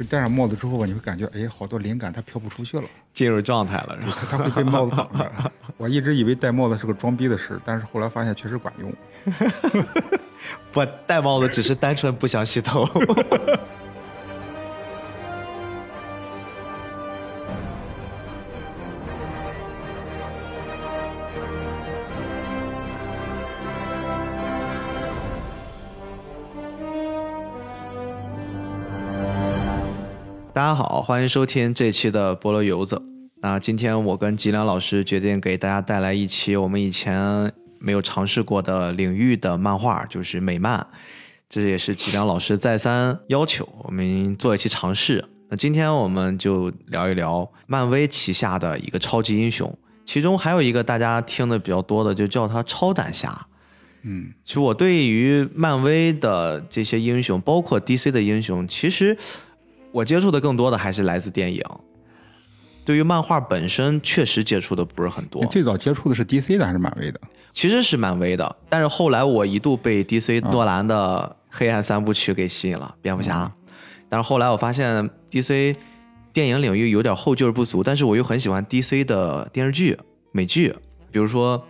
就戴上帽子之后吧，你会感觉哎，好多灵感它飘不出去了，进入状态了，是吧？它它会被帽子挡着。我一直以为戴帽子是个装逼的事，但是后来发现确实管用。不戴帽子只是单纯不想洗头。好，欢迎收听这期的菠萝油子。那今天我跟吉良老师决定给大家带来一期我们以前没有尝试过的领域的漫画，就是美漫。这也是吉良老师再三要求我们做一期尝试。那今天我们就聊一聊漫威旗下的一个超级英雄，其中还有一个大家听的比较多的，就叫他超胆侠。嗯，其实我对于漫威的这些英雄，包括 DC 的英雄，其实。我接触的更多的还是来自电影，对于漫画本身确实接触的不是很多。最早接触的是 DC 的还是漫威的？其实是漫威的，但是后来我一度被 DC 诺兰的黑暗三部曲给吸引了，蝙蝠侠。但是后来我发现 DC 电影领域有点后劲不足，但是我又很喜欢 DC 的电视剧、美剧，比如说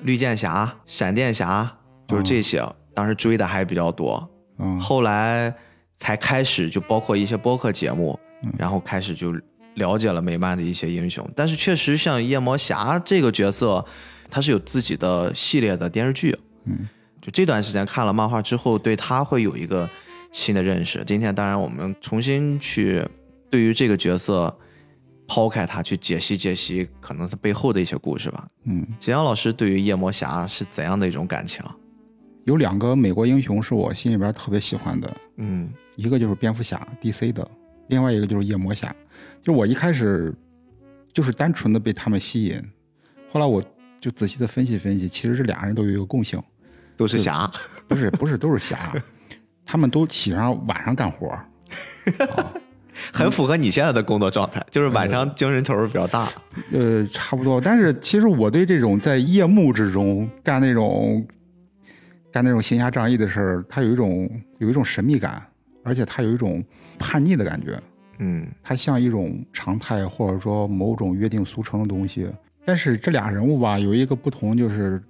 绿箭侠、闪电侠，就是这些，当时追的还比较多。嗯，后来。才开始就包括一些播客节目，然后开始就了解了美漫的一些英雄。但是确实像夜魔侠这个角色，他是有自己的系列的电视剧。嗯，就这段时间看了漫画之后，对他会有一个新的认识。今天当然我们重新去对于这个角色抛开他去解析解析，可能他背后的一些故事吧。嗯，简阳老师对于夜魔侠是怎样的一种感情？有两个美国英雄是我心里边特别喜欢的。嗯。一个就是蝙蝠侠 DC 的，另外一个就是夜魔侠。就我一开始就是单纯的被他们吸引，后来我就仔细的分析分析，其实这俩人都有一个共性，都是侠，不是不是都是侠，他们都喜欢晚上干活，很符合你现在的工作状态，就是晚上精神头比较大。呃，差不多。但是其实我对这种在夜幕之中干那种干那种行侠仗义的事儿，他有一种有一种神秘感。而且他有一种叛逆的感觉，嗯，他像一种常态，或者说某种约定俗成的东西。但是这俩人物吧，有一个不同，就是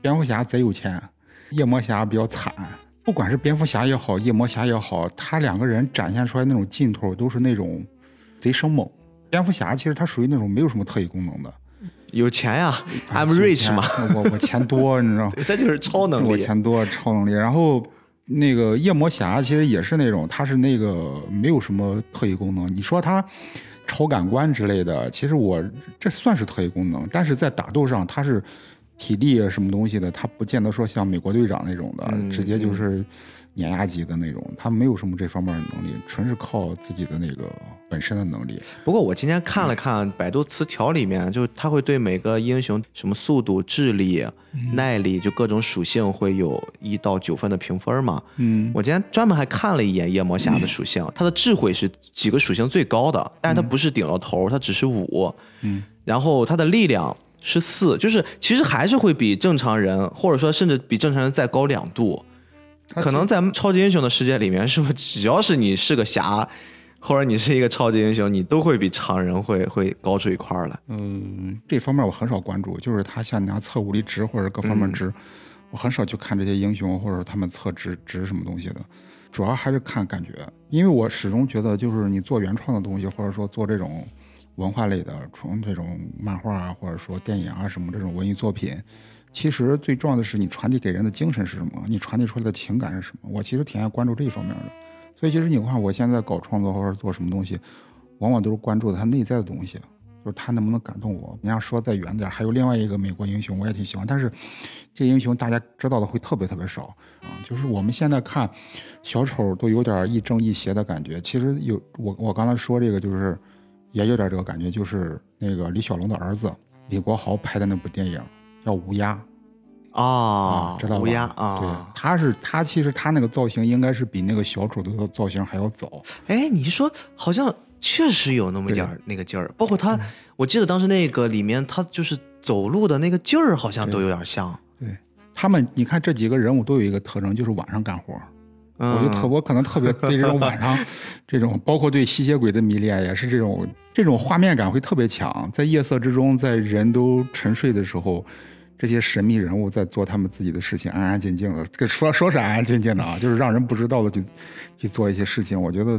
蝙蝠侠贼有钱，夜魔侠比较惨。不管是蝙蝠侠也好，夜魔侠也好，他两个人展现出来那种劲头，都是那种贼生猛。蝙蝠侠其实他属于那种没有什么特异功能的，有钱呀，I'm rich 嘛，我我钱多，你知道，这就是超能力，我钱多，超能力，然后。那个夜魔侠其实也是那种，他是那个没有什么特异功能。你说他超感官之类的，其实我这算是特异功能，但是在打斗上他是体力什么东西的，他不见得说像美国队长那种的，直接就是碾压级的那种，他没有什么这方面的能力，纯是靠自己的那个。本身的能力。不过我今天看了看百度词条里面，就是他会对每个英雄什么速度、智力、耐力，就各种属性会有一到九分的评分嘛。嗯，我今天专门还看了一眼夜魔侠的属性，他的智慧是几个属性最高的，但是他不是顶到头，他只是五。嗯，然后他的力量是四，就是其实还是会比正常人，或者说甚至比正常人再高两度。可能在超级英雄的世界里面，是不是只要是你是个侠？或者你是一个超级英雄，你都会比常人会会高出一块儿来。嗯，这方面我很少关注，就是他像你要测物理值或者各方面值，我很少去看这些英雄或者他们测值值什么东西的，主要还是看感觉。因为我始终觉得，就是你做原创的东西，或者说做这种文化类的，从这种漫画啊，或者说电影啊什么这种文艺作品，其实最重要的是你传递给人的精神是什么，你传递出来的情感是什么。我其实挺爱关注这一方面的。所以其实你看，我现在搞创作或者做什么东西，往往都是关注的他内在的东西，就是他能不能感动我。你要说再远点，还有另外一个美国英雄，我也挺喜欢，但是这英雄大家知道的会特别特别少啊。就是我们现在看小丑都有点亦正亦邪的感觉。其实有我我刚才说这个，就是也有点这个感觉，就是那个李小龙的儿子李国豪拍的那部电影叫《乌鸦》。啊，知道乌鸦啊，对，他是他，其实他那个造型应该是比那个小丑的造型还要早。哎，你说好像确实有那么点儿那个劲儿，包括他，我记得当时那个里面他就是走路的那个劲儿，好像都有点像。对他们，你看这几个人物都有一个特征，就是晚上干活。嗯我就特我可能特别对这种晚上 这种，包括对吸血鬼的迷恋，也是这种这种画面感会特别强。在夜色之中，在人都沉睡的时候，这些神秘人物在做他们自己的事情，安安静静的。这说说是安安静静的啊，就是让人不知道的去去做一些事情。我觉得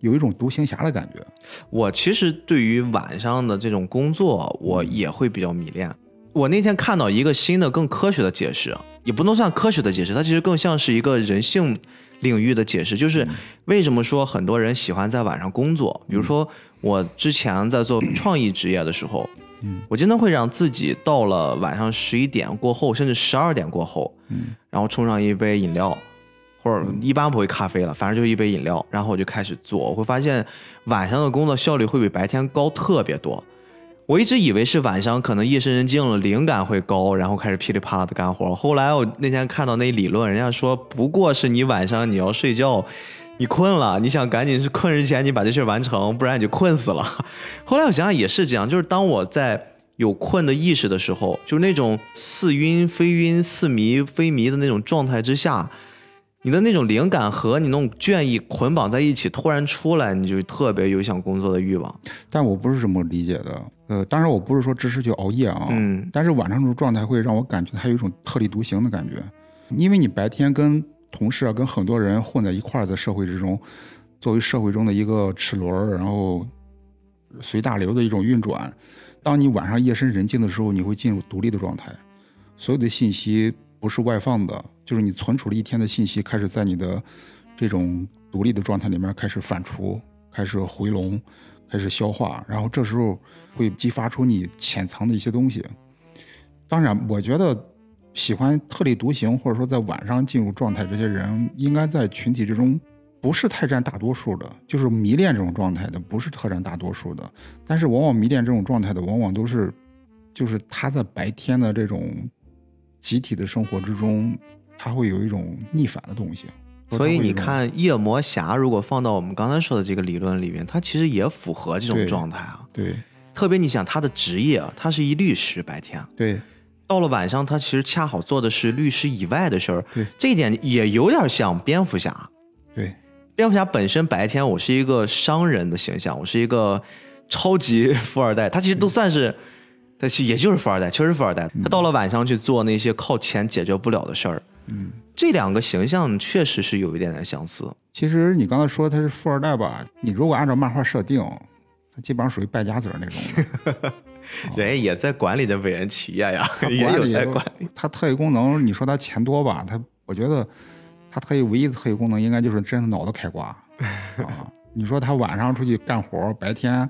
有一种独行侠的感觉。我其实对于晚上的这种工作，我也会比较迷恋。我那天看到一个新的、更科学的解释，也不能算科学的解释，它其实更像是一个人性。领域的解释就是为什么说很多人喜欢在晚上工作？比如说我之前在做创意职业的时候，嗯，我经常会让自己到了晚上十一点过后，甚至十二点过后，嗯，然后冲上一杯饮料，或者一般不会咖啡了，反正就一杯饮料，然后我就开始做。我会发现晚上的工作效率会比白天高特别多。我一直以为是晚上可能夜深人静了，灵感会高，然后开始噼里啪啦的干活。后来我那天看到那理论，人家说不过是你晚上你要睡觉，你困了，你想赶紧是困之前你把这事完成，不然你就困死了。后来我想想也是这样，就是当我在有困的意识的时候，就是那种似晕非晕、似迷非迷的那种状态之下。你的那种灵感和你那种倦意捆绑在一起，突然出来，你就特别有想工作的欲望。但我不是这么理解的，呃，当然我不是说支持去熬夜啊，嗯，但是晚上这种状态会让我感觉它有一种特立独行的感觉，因为你白天跟同事啊，跟很多人混在一块儿的社会之中，作为社会中的一个齿轮，然后随大流的一种运转。当你晚上夜深人静的时候，你会进入独立的状态，所有的信息。不是外放的，就是你存储了一天的信息，开始在你的这种独立的状态里面开始反刍，开始回笼，开始消化，然后这时候会激发出你潜藏的一些东西。当然，我觉得喜欢特立独行或者说在晚上进入状态这些人，应该在群体之中不是太占大多数的，就是迷恋这种状态的不是特占大多数的。但是往往迷恋这种状态的，往往都是就是他在白天的这种。集体的生活之中，他会有一种逆反的东西。所以你看，夜魔侠如果放到我们刚才说的这个理论里面，他其实也符合这种状态啊。对，特别你想他的职业啊，他是一律师，白天。对，到了晚上，他其实恰好做的是律师以外的事儿。对，这一点也有点像蝙蝠侠。对，蝙蝠侠本身白天我是一个商人的形象，我是一个超级富二代，他其实都算是。他其实也就是富二代，确实富二代。他到了晚上去做那些靠钱解决不了的事儿。嗯，这两个形象确实是有一点点相似。其实你刚才说他是富二代吧？你如果按照漫画设定，他基本上属于败家子那种。人家也在管理着伟人企业呀，也有在管理。他特异功能，你说他钱多吧？他，我觉得他特异唯一的特异功能应该就是真的脑子开挂 啊！你说他晚上出去干活，白天。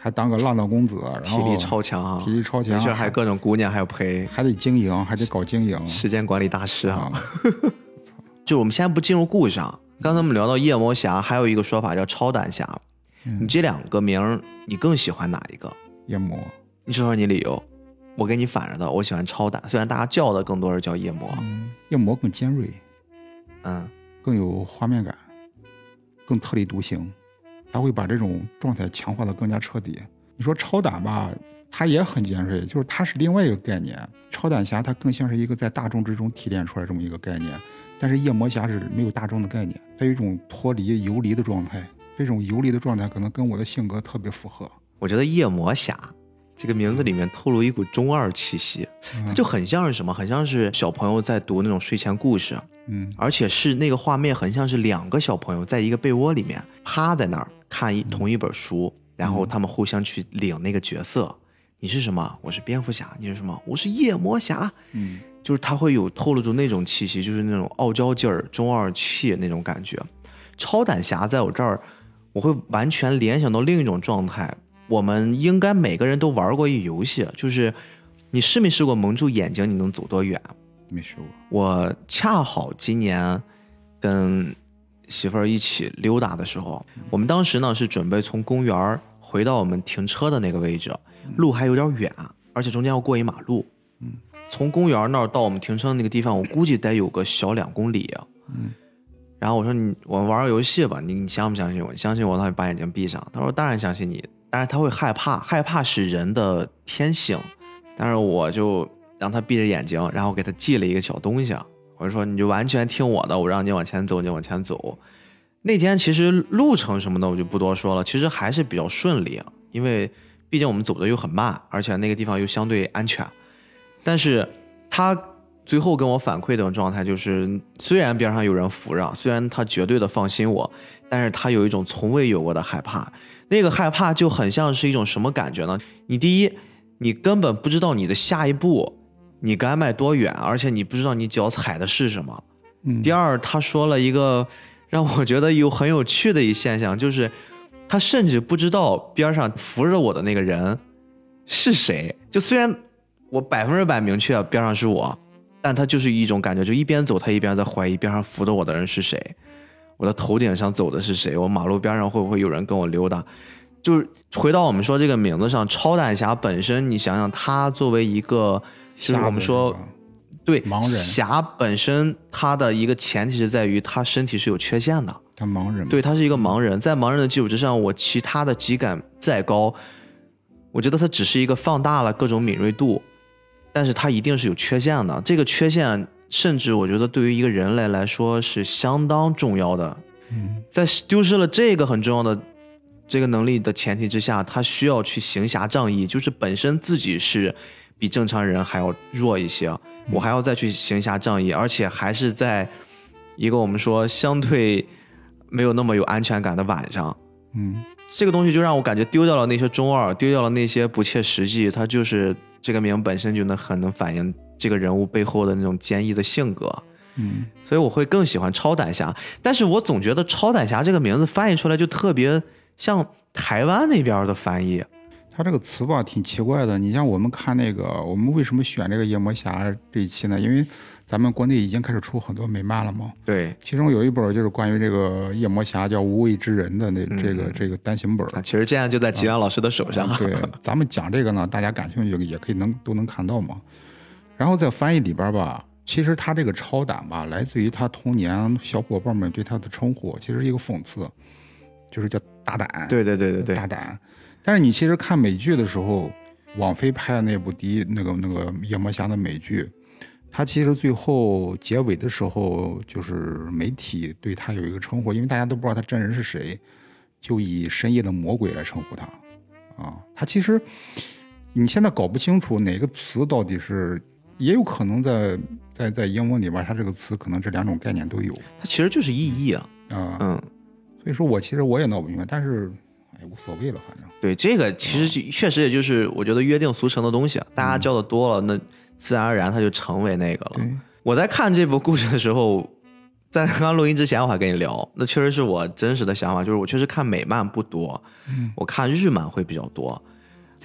还当个浪荡公子，然后体力超强，体力超强，还各种姑娘还要陪，还得经营，还得搞经营，时间管理大师啊！就我们先不进入故事啊，刚才我们聊到夜魔侠，还有一个说法叫超胆侠。你这两个名，你更喜欢哪一个？夜魔。你说说你理由。我跟你反着的，我喜欢超胆，虽然大家叫的更多是叫夜魔。夜魔更尖锐，嗯，更有画面感，更特立独行。它会把这种状态强化的更加彻底。你说超胆吧，它也很尖锐，就是它是另外一个概念。超胆侠它更像是一个在大众之中提炼出来这么一个概念，但是夜魔侠是没有大众的概念，它有一种脱离游离的状态。这种游离的状态可能跟我的性格特别符合。我觉得夜魔侠。这个名字里面透露一股中二气息，它就很像是什么？很像是小朋友在读那种睡前故事，嗯，而且是那个画面很像是两个小朋友在一个被窝里面趴在那儿看一同一本书，然后他们互相去领那个角色。你是什么？我是蝙蝠侠。你是什么？我是夜魔侠。嗯，就是他会有透露出那种气息，就是那种傲娇劲儿、中二气那种感觉。超胆侠在我这儿，我会完全联想到另一种状态。我们应该每个人都玩过一游戏，就是你试没试过蒙住眼睛，你能走多远？没试过。我恰好今年跟媳妇儿一起溜达的时候，我们当时呢是准备从公园回到我们停车的那个位置，路还有点远，而且中间要过一马路。嗯。从公园那儿到我们停车的那个地方，我估计得有个小两公里。嗯。然后我说你，我们玩个游戏吧，你你相不相信我？你相信我，那就把眼睛闭上。他说当然相信你。但是他会害怕，害怕是人的天性。但是我就让他闭着眼睛，然后给他系了一个小东西。我就说你就完全听我的，我让你往前走你往前走。那天其实路程什么的我就不多说了，其实还是比较顺利，因为毕竟我们走的又很慢，而且那个地方又相对安全。但是他最后跟我反馈的状态就是，虽然边上有人扶着，虽然他绝对的放心我，但是他有一种从未有过的害怕。那个害怕就很像是一种什么感觉呢？你第一，你根本不知道你的下一步你该迈多远，而且你不知道你脚踩的是什么。嗯第二，他说了一个让我觉得有很有趣的一现象，就是他甚至不知道边上扶着我的那个人是谁。就虽然我百分之百明确边上是我，但他就是一种感觉，就一边走他一边在怀疑边上扶着我的人是谁，我的头顶上走的是谁，我马路边上会不会有人跟我溜达。就是回到我们说这个名字上，超胆侠本身，你想想，他作为一个，就是我们说对盲人。侠本身，他的一个前提是在于他身体是有缺陷的，他盲人，对他是一个盲人，在盲人的基础之上，我其他的体感再高，我觉得他只是一个放大了各种敏锐度，但是他一定是有缺陷的。这个缺陷，甚至我觉得对于一个人类来说是相当重要的。嗯在丢失了这个很重要的这个能力的前提之下，他需要去行侠仗义，就是本身自己是比正常人还要弱一些，我还要再去行侠仗义，而且还是在一个我们说相对没有那么有安全感的晚上。嗯这个东西就让我感觉丢掉了那些中二，丢掉了那些不切实际，它就是这个名本身就能很能反映这个人物背后的那种坚毅的性格。嗯所以我会更喜欢超胆侠。但是我总觉得超胆侠这个名字翻译出来就特别像台湾那边的翻译。他这个词吧挺奇怪的。你像我们看那个，我们为什么选这个夜魔侠这一期呢？因为咱们国内已经开始出很多美漫了嘛。对，其中有一本就是关于这个夜魔侠叫无畏之人的那这个这个单行本。啊，其实这样就在吉良老师的手上。对，咱们讲这个呢，大家感兴趣也可以能都能看到嘛。然后在翻译里边吧，其实他这个超胆吧，来自于他童年小伙伴们对他的称呼，其实是一个讽刺，就是叫大胆。对对对对对大胆。但是你其实看美剧的时候，网飞拍的那部第一那个那个夜魔侠的美剧，他其实最后结尾的时候，就是媒体对他有一个称呼，因为大家都不知道他真人是谁，就以深夜的魔鬼来称呼他。啊，他其实你现在搞不清楚哪个词到底是，也有可能在在在英文里边，它这个词可能这两种概念都有它其实就是意义啊。啊。嗯，所以说我其实我也闹不明白，但是哎无所谓了，反正。对，这个其实就确实也就是我觉得约定俗成的东西，啊大家教的多了，那自然而然它就成为那个了。对，我在看这部故事的时候，在刚刚录音之前，我还跟你聊，那确实是我真实的想法，就是我确实看美漫不多，我看日漫会比较多。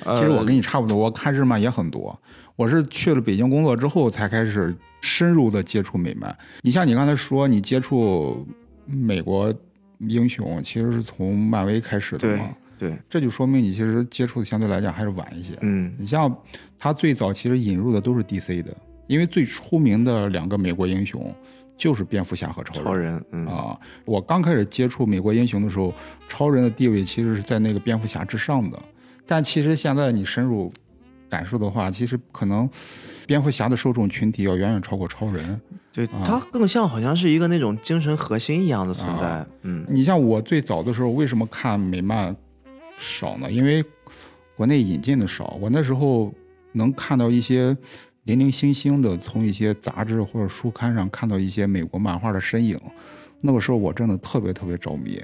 呃其实我跟你差不多，我看日漫也很多。我是去了北京工作之后才开始深入的接触美漫。你像你刚才说，你接触美国英雄，其实是从漫威开始的对嘛，对，这就说明你其实接触的相对来讲还是晚一些。嗯你像他最早其实引入的都是 DC 的，因为最出名的两个美国英雄就是蝙蝠侠和超人。超人，嗯啊，我刚开始接触美国英雄的时候，超人的地位其实是在那个蝙蝠侠之上的。但其实现在你深入感受的话，其实可能蝙蝠侠的受众群体要远远超过超人。对，它更像好像是一个那种精神核心一样的存在啊，嗯你像我最早的时候，为什么看美漫少呢？因为国内引进的少，我那时候能看到一些零零星星的，从一些杂志或者书刊上看到一些美国漫画的身影。那个时候我真的特别特别着迷，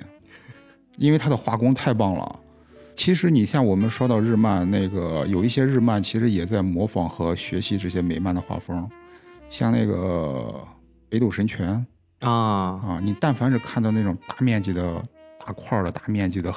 因为它的画工太棒了。其实你像我们说到日漫，那个有一些日漫其实也在模仿和学习这些美漫的画风，像那个《北斗神拳》啊，啊，你但凡是看到那种大面积的、大块儿的、大面积的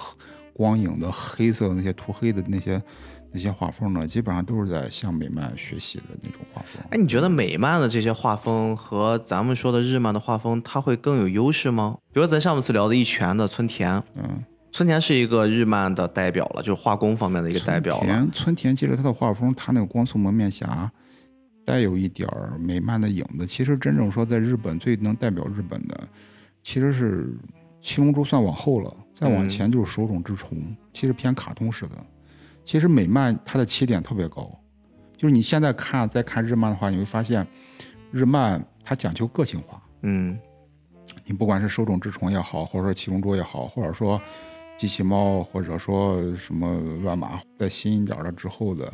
光影的黑色的那些涂黑的那些那些画风呢，基本上都是在向美漫学习的那种画风。哎，你觉得美漫的这些画风和咱们说的日漫的画风，它会更有优势吗？比如咱上次聊的一拳的村田，嗯，村田是一个日漫的代表了，就是画工方面的一个代表了。田村田其实他的画风，他那个光速蒙面侠带有一点儿美漫的影子。其实真正说在日本最能代表日本的，其实是七龙珠算往后了，再往前就是手冢治虫，其实偏卡通式的。其实美漫它的起点特别高，就是你现在看再看日漫的话，你会发现日漫它讲究个性化。嗯你不管是手冢治虫也好，或者说七龙珠也好，或者说机器猫，或者说什么乱马，再新一点的之后的，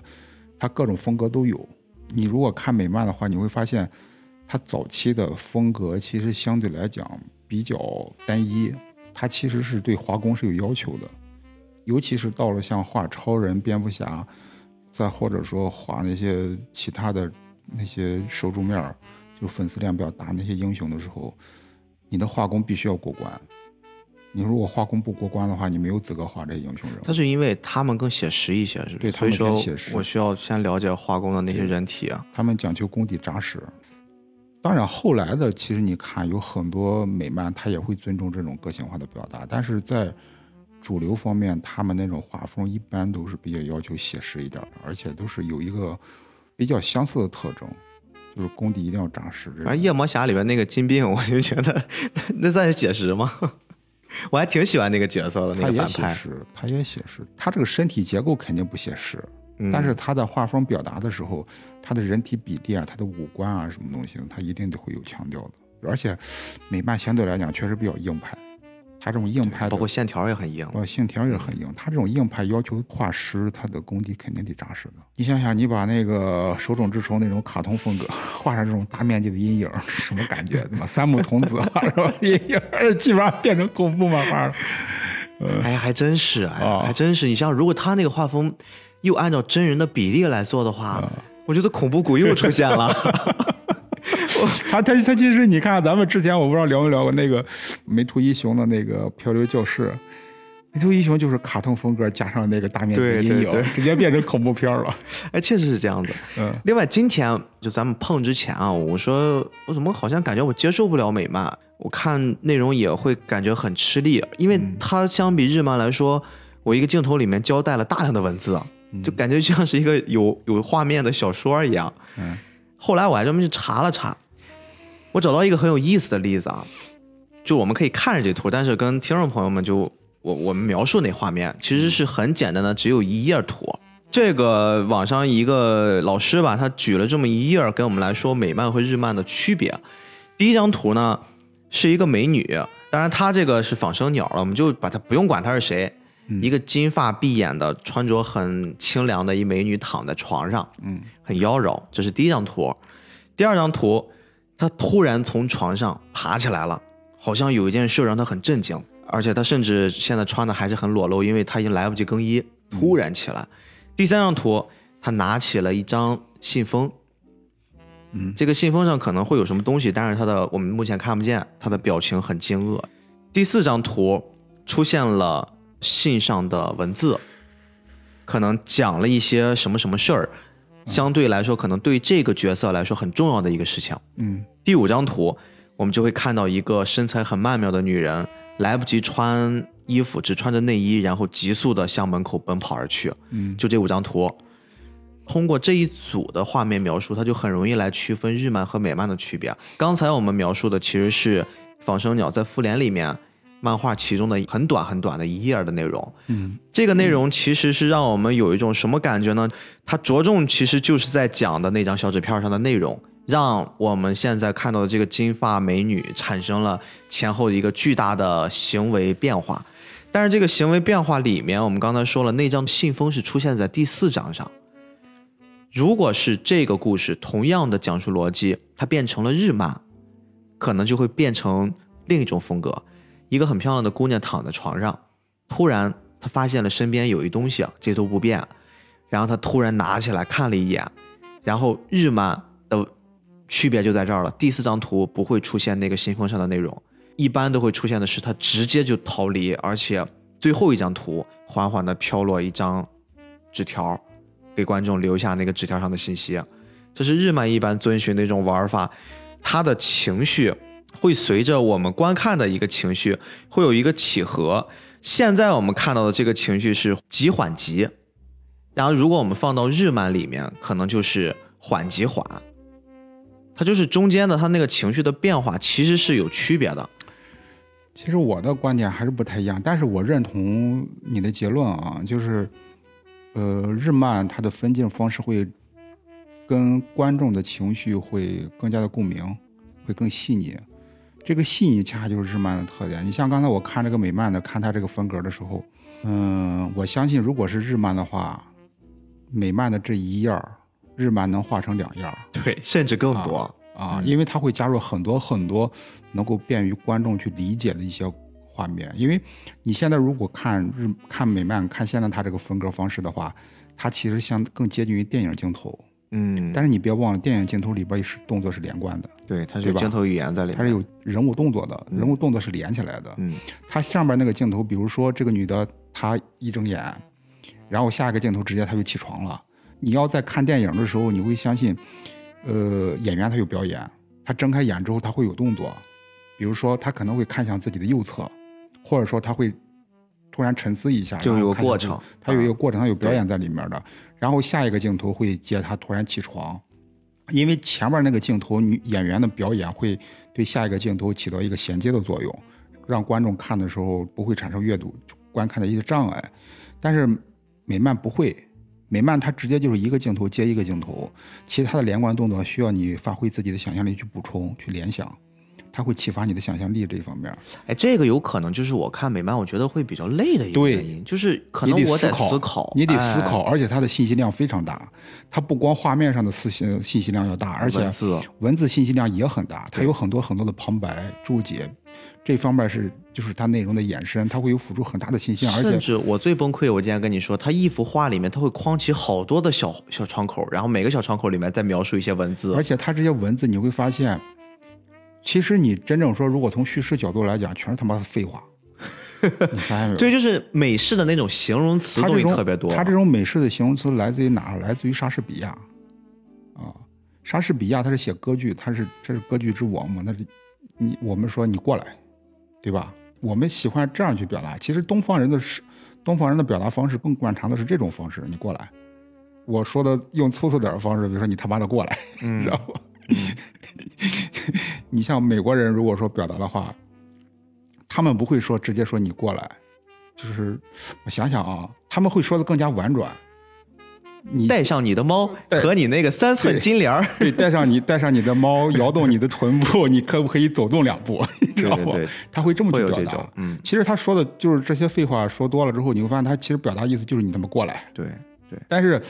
它各种风格都有。你如果看美漫的话，你会发现它早期的风格其实相对来讲比较单一，它其实是对画工是有要求的，尤其是到了像画超人、蝙蝠侠，再或者说画那些其他的那些受众面儿，就粉丝量比较大那些英雄的时候，你的画工必须要过关。你如果画工不过关的话，你没有资格画这些英雄人物。他是因为他们更写实一些，是不是？对所以说他们更写实我需要先了解画工的那些人体啊。他们讲究功底扎实。当然，后来的其实你看有很多美漫，他也会尊重这种个性化的表达，但是在主流方面，他们那种画风一般都是比较要求写实一点的，而且都是有一个比较相似的特征，就是功底一定要扎实。反正夜魔侠里面那个金并，我就觉得 那算是写实吗？我还挺喜欢那个角色的，那他也个反派。写实，他也写实，他这个身体结构肯定不写实，嗯但是他在画风表达的时候，他的人体比例啊，他的五官啊，什么东西，他一定都会有强调的。而且美漫相对来讲确实比较硬派，他这种硬派包括线条也很硬。呃，线条也很硬，他这种硬派要求画师，他的功底肯定得扎实的。你想想，你把那个手冢治虫那种卡通风格 画上这种大面积的阴影，什么感觉？对吧？三木童子画上阴影，基本上变成恐怖漫画了。哎，还真是，哎，啊还真是。你像如果他那个画风又按照真人的比例来做的话，啊我觉得恐怖谷又出现了。他他他其实你看，咱们之前我不知道聊没聊过那个梅图一雄的那个漂流教室，梅图一雄就是卡通风格加上那个大面积的阴影，直接变成恐怖片了。哎，确实是这样子。嗯另外，今天就咱们碰之前啊，我说我怎么好像感觉我接受不了美漫，我看内容也会感觉很吃力，因为嗯它相比日漫来说，我一个镜头里面交代了大量的文字，就感觉像是一个有有画面的小说一样。嗯后来我还专门去查了查，我找到一个很有意思的例子啊，就我们可以看着这图，但是跟听众朋友们就我我们描述那画面其实是很简单的，只有一页图。这个网上一个老师吧，他举了这么一页，跟我们来说美漫和日漫的区别。第一张图呢是一个美女，当然她这个是仿生鸟了，我们就把她不用管她是谁，一个金发碧眼的，穿着很清凉的一美女躺在床上，嗯很妖娆。这是第一张图。第二张图，她突然从床上爬起来了，好像有一件事让他很震惊，而且他甚至现在穿的还是很裸露，因为他已经来不及更衣，突然起来。第三张图，他拿起了一张信封。嗯这个信封上可能会有什么东西，但是他的我们目前看不见，他的表情很惊愕。第四张图出现了信上的文字，可能讲了一些什么什么事儿，相对来说可能对这个角色来说很重要的一个事情。嗯第五张图，我们就会看到一个身材很曼妙的女人，来不及穿衣服，只穿着内衣，然后急速的向门口奔跑而去。嗯就这五张图，通过这一组的画面描述，它就很容易来区分日漫和美漫的区别。刚才我们描述的其实是仿生鸟在复联里面漫画其中的很短很短的一页的内容。嗯这个内容其实是让我们有一种什么感觉呢？它着重其实就是在讲的那张小纸片上的内容，让我们现在看到的这个金发美女产生了前后一个巨大的行为变化。但是这个行为变化里面，我们刚才说了，那张信封是出现在第四章上。如果是这个故事同样的讲述逻辑，它变成了日漫，可能就会变成另一种风格。一个很漂亮的姑娘躺在床上，突然她发现了身边有一东西啊，这都不变，然后她突然拿起来看了一眼，然后日漫的区别就在这儿了。第四张图不会出现那个信封上的内容，一般都会出现的是她直接就逃离，而且最后一张图缓缓地飘落一张纸条，给观众留下那个纸条上的信息。这是日漫一般遵循的一种玩法，他的情绪会随着我们观看的一个情绪会有一个起合。现在我们看到的这个情绪是急缓急，然后如果我们放到日漫里面，可能就是缓急缓。它就是中间的它那个情绪的变化其实是有区别的。其实我的观点还是不太一样，但是我认同你的结论啊，就是，呃，日漫它的分镜方式会跟观众的情绪会更加的共鸣，会更细腻。这个细腻恰恰就是日漫的特点。你像刚才我看这个美漫的，看它这个风格的时候，嗯，我相信如果是日漫的话，美漫的这一页儿，日漫能画成两页儿对，甚至更多。啊，因为它会加入很多很多能够便于观众去理解的一些画面。因为你现在如果看日看美漫，看现在它这个风格方式的话，它其实相更接近于电影镜头。嗯，但是你别忘了，电影镜头里边是动作是连贯的，对，它是镜头语言在里面。它是有人物动作的，人物动作是连起来的。嗯它上边那个镜头，比如说这个女的，她一睁眼，然后下一个镜头直接她就起床了。你要在看电影的时候，你会相信，呃，演员他有表演，他睁开眼之后他会有动作，比如说他可能会看向自己的右侧，或者说他会突然沉思一下，就有个过程他有一个过程，他有表演在里面的。然后下一个镜头会接他突然起床，因为前面那个镜头女演员的表演会对下一个镜头起到一个衔接的作用，让观众看的时候不会产生阅读观看的一些障碍。但是美漫不会，美漫它直接就是一个镜头接一个镜头，其他的连贯动作需要你发挥自己的想象力去补充、去联想，它会启发你的想象力这一方面。哎，这个有可能就是我看美漫，我觉得会比较累的一个原因，就是可能我得得考，思考，你得哎思考，而且它的信息量非常大。它不光画面上的信息信息量要大，而且文字信息量也很大。它有很多很多的旁白、注解，这方面是就是它内容的延伸，它会有辅助很大的信息，而且甚至我最崩溃，我今天跟你说，它一幅画里面它会框起好多的小小窗口，然后每个小窗口里面再描述一些文字而。且它这些文字你会发现，其实你真正说，如果从叙事角度来讲，全是他妈的废话。你发现没有？对，就是美式的那种形容词特别多。他这种美式的形容词来自于哪儿？来自于莎士比亚啊。莎士比亚他是写歌剧，他是这是歌剧之王嘛？那是你我们说你过来，对吧？我们喜欢这样去表达。其实东方人的是东方人的表达方式更惯常的是这种方式，你过来。我说的用粗俗点的方式，比如说你他妈的过来，嗯 知道吧？你像美国人如果说表达的话，他们不会说直接说你过来，就是我想想啊，他们会说的更加婉转。你带上你的猫和你那个三寸金莲儿。对，带上你带上你的猫，摇动你的臀部，你可不可以走动两步？你知道吗？对对对他会这么去表达。嗯，其实他说的就是这些废话说多了之后，你会发现他其实表达意思就是你他妈过来。对对，但是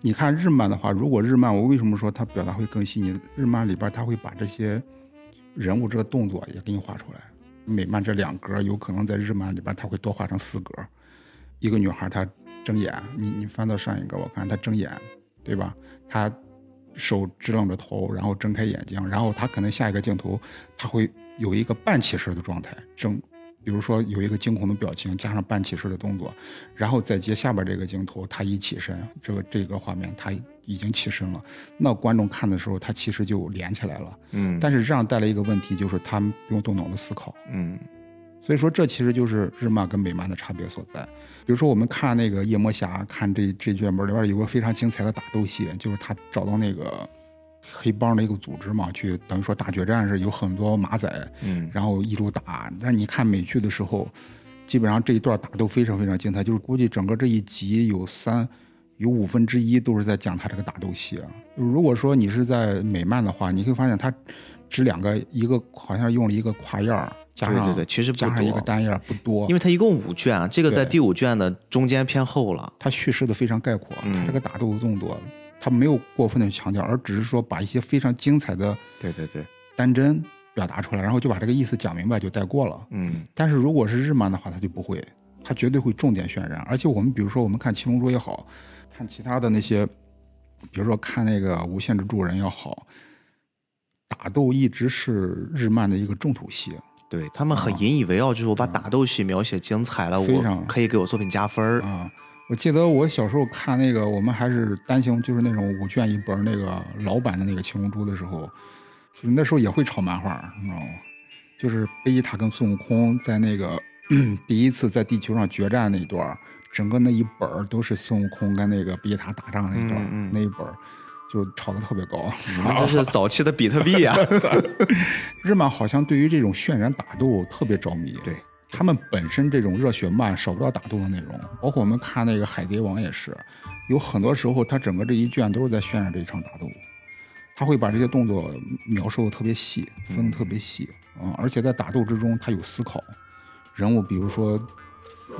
你看日漫的话，如果日漫，我为什么说他表达会更细腻？日漫里边他会把这些人物这个动作也给你画出来。美漫这两格有可能在日漫里边他会多画成四格。一个女孩她睁眼，你你翻到上一个，我看她睁眼，对吧？她手支棱着头，然后睁开眼睛，然后她可能下一个镜头，她会有一个半起身的状态，睁，比如说有一个惊恐的表情，加上半起身的动作，然后再接下边这个镜头，她一起身，这个这个画面她已经起身了，那观众看的时候，他其实就连起来了。嗯但是这样带来一个问题，就是他们不用动脑子思考。嗯所以说，这其实就是日漫跟美漫的差别所在。比如说，我们看那个夜魔侠，看这这卷本里边有个非常精彩的打斗戏，就是他找到那个黑帮的一个组织嘛，去等于说大决战是有很多马仔，嗯然后一路打。但是你看美剧的时候，基本上这一段打斗非常非常精彩，就是估计整个这一集有三有五分之一都是在讲他这个打斗戏啊。如果说你是在美漫的话，你会发现他只两个，一个好像用了一个跨页儿，加上对对对其实加上一个单页儿不多，因为它一共五卷，啊这个在第五卷的中间偏后了。它叙事的非常概括，嗯他这个打斗的动作，它没有过分的强调，而只是说把一些非常精彩的对对对，单帧表达出来，然后就把这个意思讲明白就带过了。嗯但是如果是日漫的话，他就不会，他绝对会重点渲染。而且我们比如说我们看《七龙珠》也好看其他的那些，比如说看那个《无限制助人》也好，打斗一直是日漫的一个重头戏。对他们很引以为傲，就是我把打斗戏描写精彩了，我非常可以给我作品加分儿。啊，我记得我小时候看那个，我们还是单行，就是那种五卷一本那个老版的那个《七龙珠》的时候，就是那时候也会抄漫画，你知道吗？就是贝吉塔跟孙悟空在那个 第一次在地球上决战那一段，整个那一本儿都是孙悟空跟那个贝吉塔打仗那一段，嗯嗯那一本儿就炒得特别高。你们这是 早期的比特币啊！日漫好像对于这种渲染打斗特别着迷，对他们本身这种热血漫少不了打斗的内容，包括我们看那个《海贼王》也是，有很多时候他整个这一卷都是在渲染这一场打斗。他会把这些动作描述的特别细，分的特别细，嗯，而且在打斗之中他有思考，人物比如说。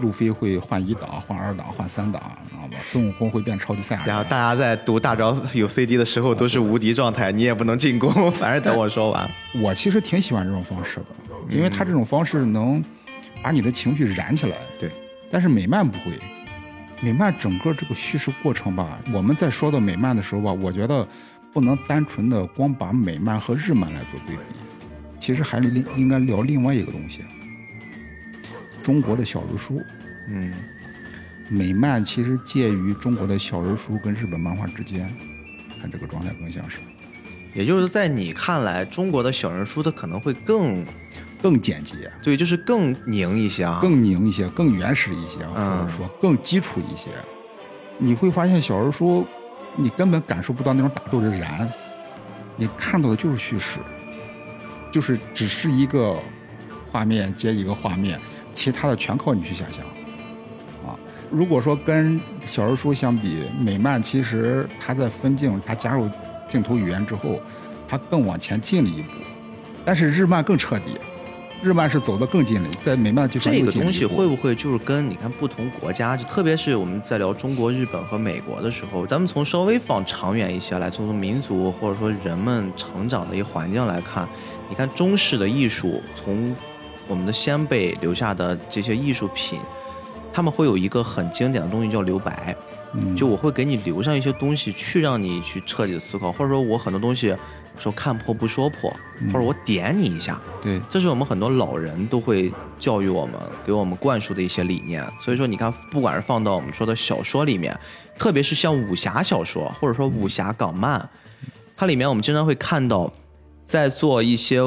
路飞会换一档、换二档、换三档，知道吧？孙悟空会变超级赛亚人。然后大家在读大招有 CD 的时候都是无敌状态，你也不能进攻，反正等我说完。我其实挺喜欢这种方式的，因为他这种方式能把你的情绪燃起来。对，但是美漫不会，美漫整个这个叙事过程吧，我们在说到美漫的时候吧，我觉得不能单纯的光把美漫和日漫来做对比，其实还应应该聊另外一个东西。中国的小人书，嗯，美漫其实介于中国的小人书跟日本漫画之间，看这个状态更像是。也就是在你看来，中国的小人书它可能会更更简洁，对，就是更凝一些啊，更凝一些，更原始一些，或者说更基础一些。你会发现小人书，你根本感受不到那种打斗的燃，你看到的就是叙事，就是只是一个画面接一个画面。其他的全靠你去想象，啊，如果说跟小人书相比，美漫其实它在分镜，它加入镜头语言之后，它更往前进了一步，但是日漫更彻底，日漫是走得更近了，在美漫就这个东西会不会就是跟你看不同国家，就特别是我们在聊中国、日本和美国的时候，咱们从稍微放长远一些来，从民族或者说人们成长的一个环境来看，你看中式的艺术从。我们的先辈留下的这些艺术品，他们会有一个很经典的东西叫留白，就我会给你留上一些东西，去让你去彻底的思考，或者说我很多东西说看破不说破，或者我点你一下，对，这是我们很多老人都会教育我们，给我们灌输的一些理念。所以说，你看，不管是放到我们说的小说里面，特别是像武侠小说，或者说武侠港漫，它里面我们经常会看到，在做一些。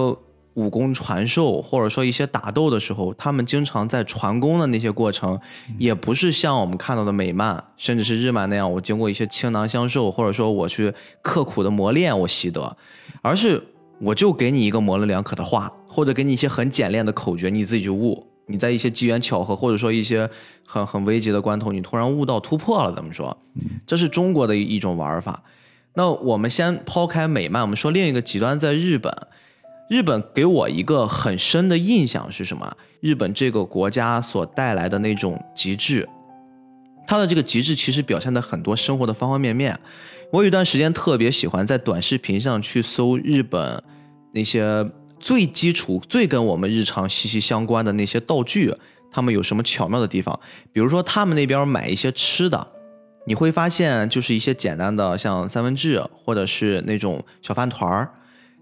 武功传授，或者说一些打斗的时候，他们经常在传功的那些过程，也不是像我们看到的美漫，甚至是日漫那样，我经过一些倾囊相授，或者说我去刻苦的磨练，我习得，而是我就给你一个模棱两可的话，或者给你一些很简练的口诀，你自己去悟。你在一些机缘巧合，或者说一些很很危急的关头，你突然悟到突破了，怎么说？这是中国的一种玩法。那我们先抛开美漫，我们说另一个极端，在日本。日本给我一个很深的印象是什么？日本这个国家所带来的那种极致，它的这个极致其实表现在很多生活的方方面面。我有一段时间特别喜欢在短视频上去搜日本那些最基础、最跟我们日常息息相关的那些道具，他们有什么巧妙的地方？比如说他们那边买一些吃的，你会发现就是一些简单的像三文治或者是那种小饭团儿。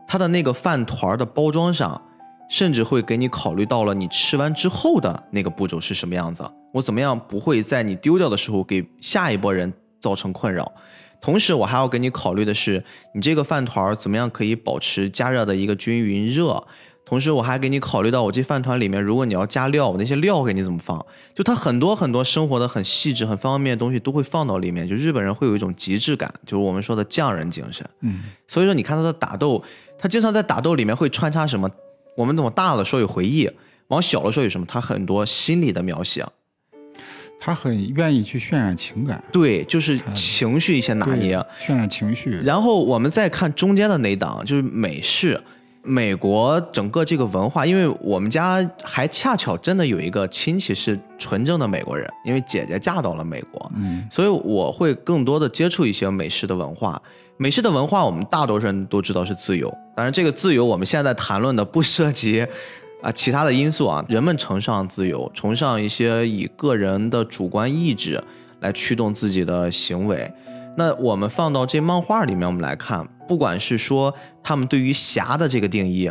它的那个饭团的包装上，甚至会给你考虑到了你吃完之后的那个步骤是什么样子。我怎么样不会在你丢掉的时候给下一波人造成困扰？同时，我还要给你考虑的是，你这个饭团怎么样可以保持加热的一个均匀热？同时，我还给你考虑到，我这饭团里面，如果你要加料，我那些料给你怎么放？就它很多很多生活的很细致、很方便面的东西都会放到里面。就日本人会有一种极致感，就是我们说的匠人精神。嗯，所以说你看他的打斗。他经常在打斗里面会穿插什么？我们往大了说有回忆，往小了说有什么？他很多心理的描写，他很愿意去渲染情感。对，就是情绪一些拿捏，渲染情绪。然后我们再看中间的那一档，就是美式，美国整个这个文化，因为我们家还恰巧真的有一个亲戚是纯正的美国人，因为姐姐嫁到了美国，嗯，所以我会更多的接触一些美式的文化。美式的文化，我们大多数人都知道是自由。当然，这个自由我们现在谈论的不涉及啊其他的因素啊。人们崇尚自由，崇尚一些以个人的主观意志来驱动自己的行为。那我们放到这漫画里面，我们来看，不管是说他们对于侠的这个定义，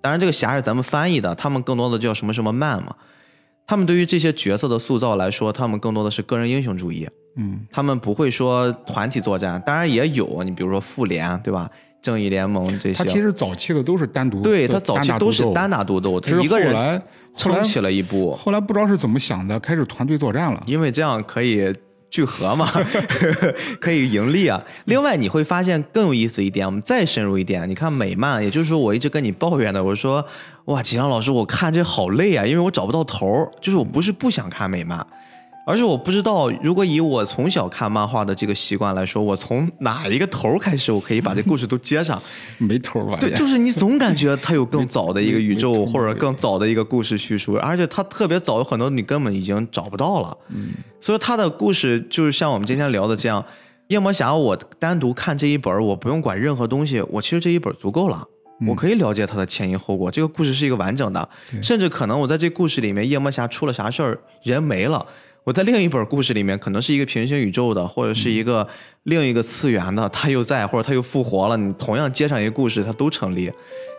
当然这个侠是咱们翻译的，他们更多的叫什么什么 man 嘛。他们对于这些角色的塑造来说，他们更多的是个人英雄主义。嗯，他们不会说团体作战，当然也有，你比如说复联，对吧？正义联盟这些，他其实早期的都是单独，对他早期都是单打独斗，他一个人撑起了一部。后来不知道是怎么想的，开始团队作战了，因为这样可以聚合嘛，可以盈利啊。另外你会发现更有意思一点，我们再深入一点，你看美漫，也就是说我一直跟你抱怨的，我说哇，吉阳老师，我看这好累啊，因为我找不到头，就是我不是不想看美漫。而是我不知道，如果以我从小看漫画的这个习惯来说，我从哪一个头开始，我可以把这故事都接上？没头吧？对，就是你总感觉它有更早的一个宇宙，或者更早的一个故事叙述，而且它特别早，有很多你根本已经找不到了。嗯，所以它的故事就是像我们今天聊的这样，夜魔侠，我单独看这一本，我不用管任何东西，我其实这一本足够了。嗯我可以了解它的前因后果，这个故事是一个完整的，甚至可能我在这故事里面，夜魔侠出了啥事儿，人没了，我在另一本故事里面，可能是一个平行宇宙的，或者是一个另一个次元的，他又在，或者他又复活了，你同样接上一个故事，它都成立。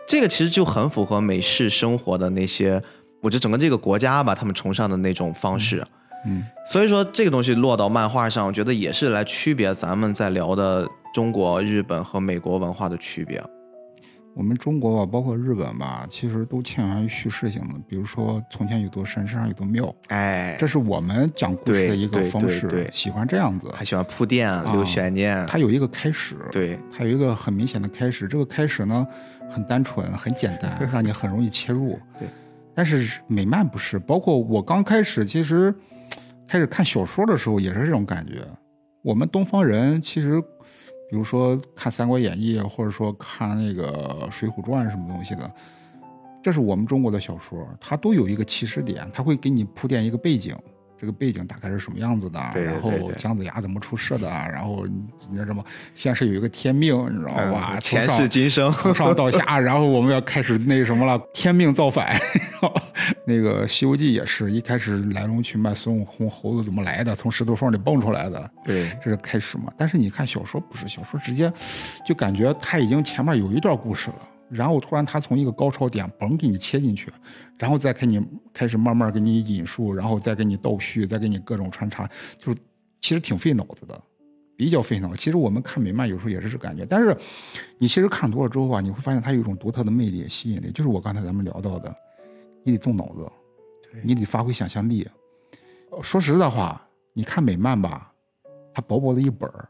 这个其实就很符合美式生活的那些，我觉得整个这个国家吧，他们崇尚的那种方式。嗯，所以说这个东西落到漫画上，我觉得也是来区别咱们在聊的中国、日本和美国文化的区别。我们中国吧，包括日本吧，其实都倾向于叙事性的。比如说，从前有座山，山上有座庙，哎，这是我们讲故事的一个方式，喜欢这样子。还喜欢铺垫、留悬念。它有一个开始，对，它有一个很明显的开始。这个开始呢，很单纯，很简单，让你很容易切入。对，但是美漫不是，包括我刚开始其实开始看小说的时候也是这种感觉。我们东方人其实，比如说看《三国演义》，或者说看那个《水浒传》什么东西的，这是我们中国的小说，它都有一个起始点，它会给你铺垫一个背景。这个背景大概是什么样子的？对对然后姜子牙怎么出世的？然后你你知道吗？先是有一个天命，你知道吧？嗯前世今生，从上到下，然后我们要开始那个什么了，天命造反。那个《西游记》也是一开始来龙去脉，孙悟空猴子怎么来的，从石头缝里蹦出来的，对，这是开始嘛。但是你看小说不是，小说直接就感觉他已经前面有一段故事了，然后突然他从一个高潮点嘣给你切进去，然后再给你开始慢慢给你引述，然后再给你倒叙，再给你各种穿插，就是其实挺费脑子的。比较费脑。其实我们看美漫有时候也是这感觉，但是你其实看多了之后啊，你会发现它有一种独特的魅力、吸引力，就是我刚才咱们聊到的，你得动脑子，你得发挥想象力。呃说实在话，你看美漫吧，它薄薄的一本儿，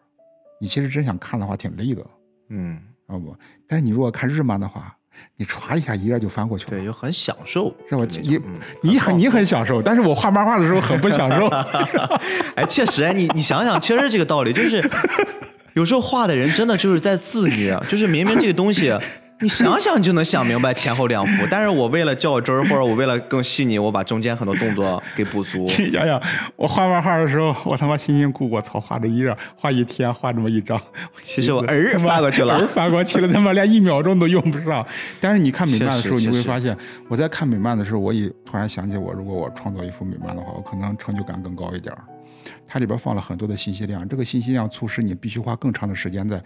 你其实真想看的话挺累的，嗯，知道不？但是你如果看日漫的话，你歘一下一页就翻过去了。对，就很享受，是吧你你很你很享受，但是我画漫画的时候很不享受。哎，确实，哎，你你想想，确实这个道理，就是有时候画的人真的就是在自虐，就是明明这个东西。你想想就能想明白前后两幅，但是我为了较真儿，或者我为了更细腻，我把中间很多动作给补足。你想想，我画漫画的时候，我他妈辛辛苦苦，我操，画这一页，画一天，画这么一张，其实我儿翻过去了儿翻过去了，他妈连一秒钟都用不上。但是你看美漫的时候，你会发现，我在看美漫的时候，我也突然想起，我如果我创造一幅美漫的话，我可能成就感更高一点。它里边放了很多的信息量，这个信息量促使你必须花更长的时间在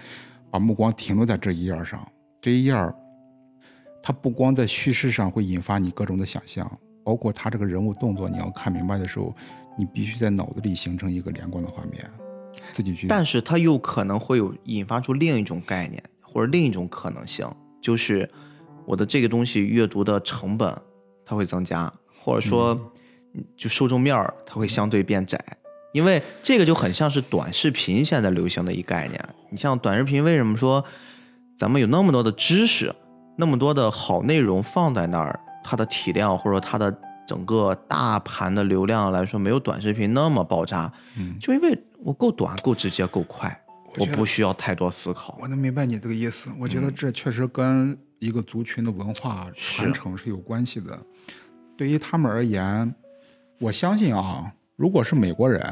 把目光停留在这一页上。这一页儿，它不光在叙事上会引发你各种的想象，包括它这个人物动作，你要看明白的时候，你必须在脑子里形成一个连贯的画面，自己去。但是它又可能会有引发出另一种概念，或者另一种可能性，就是我的这个东西阅读的成本它会增加，或者说就受众面儿它会相对变窄，因为这个就很像是短视频现在流行的一概念。你像短视频，为什么说咱们有那么多的知识，那么多的好内容放在那儿，它的体量或者说它的整个大盘的流量来说，没有短视频那么爆炸，嗯就因为我够短、够直接、够快，我我不需要太多思考。我能明白你这个意思，我觉得这确实跟一个族群的文化传承是有关系的。对于他们而言，我相信啊，如果是美国人，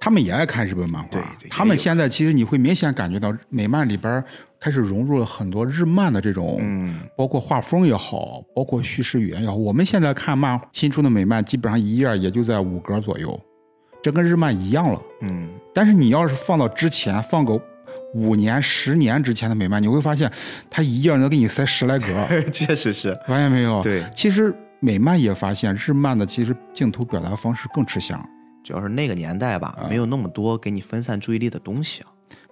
他们也爱看日本漫画。对对他们现在其实你会明显感觉到美漫里边开始融入了很多日漫的这种，嗯，包括画风也好，包括叙事语言也好。我们现在看漫新出的美漫，基本上一页也就在五格左右，这跟日漫一样了。嗯，但是你要是放到之前，放个五年、十年之前的美漫，你会发现它一页能给你塞十来格，确实是。发现没有？对，其实美漫也发现日漫的其实镜头表达方式更吃香。主要是那个年代吧，没有那么多给你分散注意力的东西啊，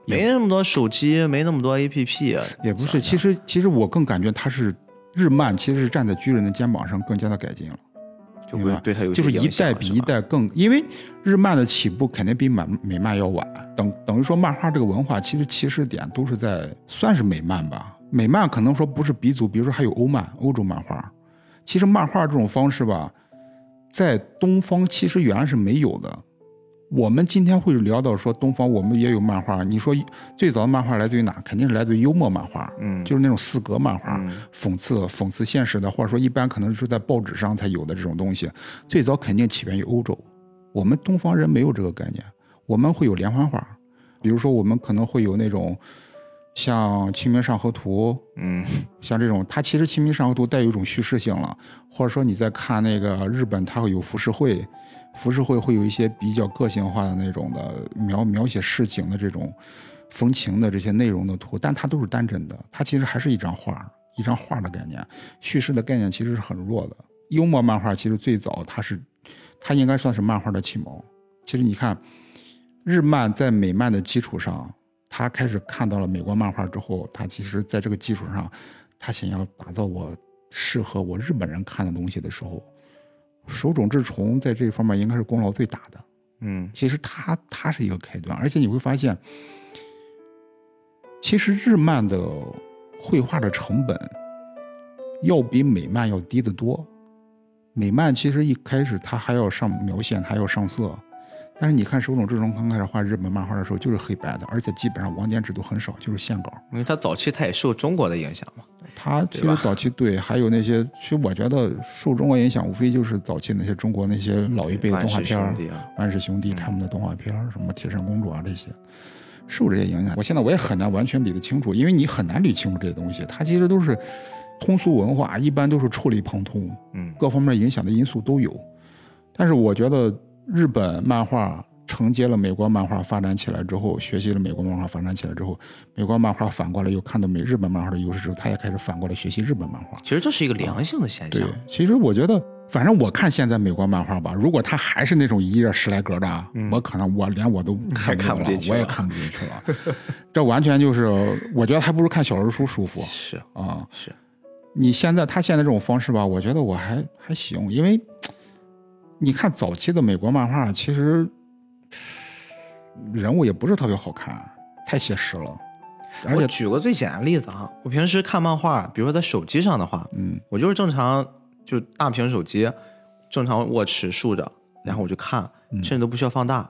没那么多手机，没那么多 APP，也不是，其实其实我更感觉它是日漫，其实是站在巨人的肩膀上更加的改进了。就明白会对它有就是一代比一。代更，因为日漫的起步肯定比美美漫要晚，等等于说漫画这个文化其实起始点都是在算是美漫吧，美漫可能说不是鼻祖，比如说还有欧漫，欧洲漫画，其实漫画这种方式吧，在东方其实原来是没有的，我们今天会聊到说东方我们也有漫画，你说最早的漫画来自于哪？肯定是来自于幽默漫画，嗯就是那种四格漫画，嗯讽刺讽刺现实的，或者说一般可能是在报纸上才有的这种东西。最早肯定起源于欧洲，我们东方人没有这个概念，我们会有连环画，比如说我们可能会有那种像《清明上河图》，嗯像这种，它其实《清明上河图》带有一种叙事性了，或者说你在看那个日本，它会有浮世绘，浮世绘会有一些比较个性化的那种的描描写市井的这种风情的这些内容的图，但它都是单帧的，它其实还是一张画，一张画的概念，叙事的概念其实是很弱的。幽默漫画其实最早它是，它应该算是漫画的启蒙。其实你看，日漫在美漫的基础上，他开始看到了美国漫画之后，他其实在这个基础上，他想要打造我适合我日本人看的东西的时候，手冢治虫在这方面应该是功劳最大的。嗯其实他他是一个开端，而且你会发现，其实日漫的绘画的成本要比美漫要低得多。美漫其实一开始它还要上描线，还要上色，但是你看手冢治虫刚开始画日本漫画的时候就是黑白的，而且基本上网点纸都很少，就是线稿。因为他早期他也受中国的影响嘛。他其实早期对，还有那些，其实我觉得受中国影响，无非就是早期那些中国那些老一辈的动画片儿万氏兄弟啊，兄弟他们的动画片儿，什么铁扇公主啊这些，受这些影响。我现在我也很难完全理得清楚，因为你很难理清楚这些东西，它其实都是通俗文化，一般都是触类旁通，嗯各方面影响的因素都有。但是我觉得日本漫画承接了美国漫画发展起来之后，学习了美国漫画发展起来之后，美国漫画反过来又看到美日本漫画的优势之后，他也开始反过来学习日本漫画。其实这是一个良性的现对象。，其实我觉得，反正我看现在美国漫画吧，如果他还是那种一页十来格的，啊，我可能我连我都看看不了我也进去了看不进去了。这完全就是，我觉得还不如看小人书舒服是啊。是，你现在他现在这种方式吧，我觉得我还还行，因为你看早期的美国漫画，其实人物也不是特别好看，太写实了，而且我举个最简单的例子啊，我平时看漫画，比如说在手机上的话，嗯我就是正常就大屏手机，正常握持竖着，然后我就看，嗯甚至都不需要放大。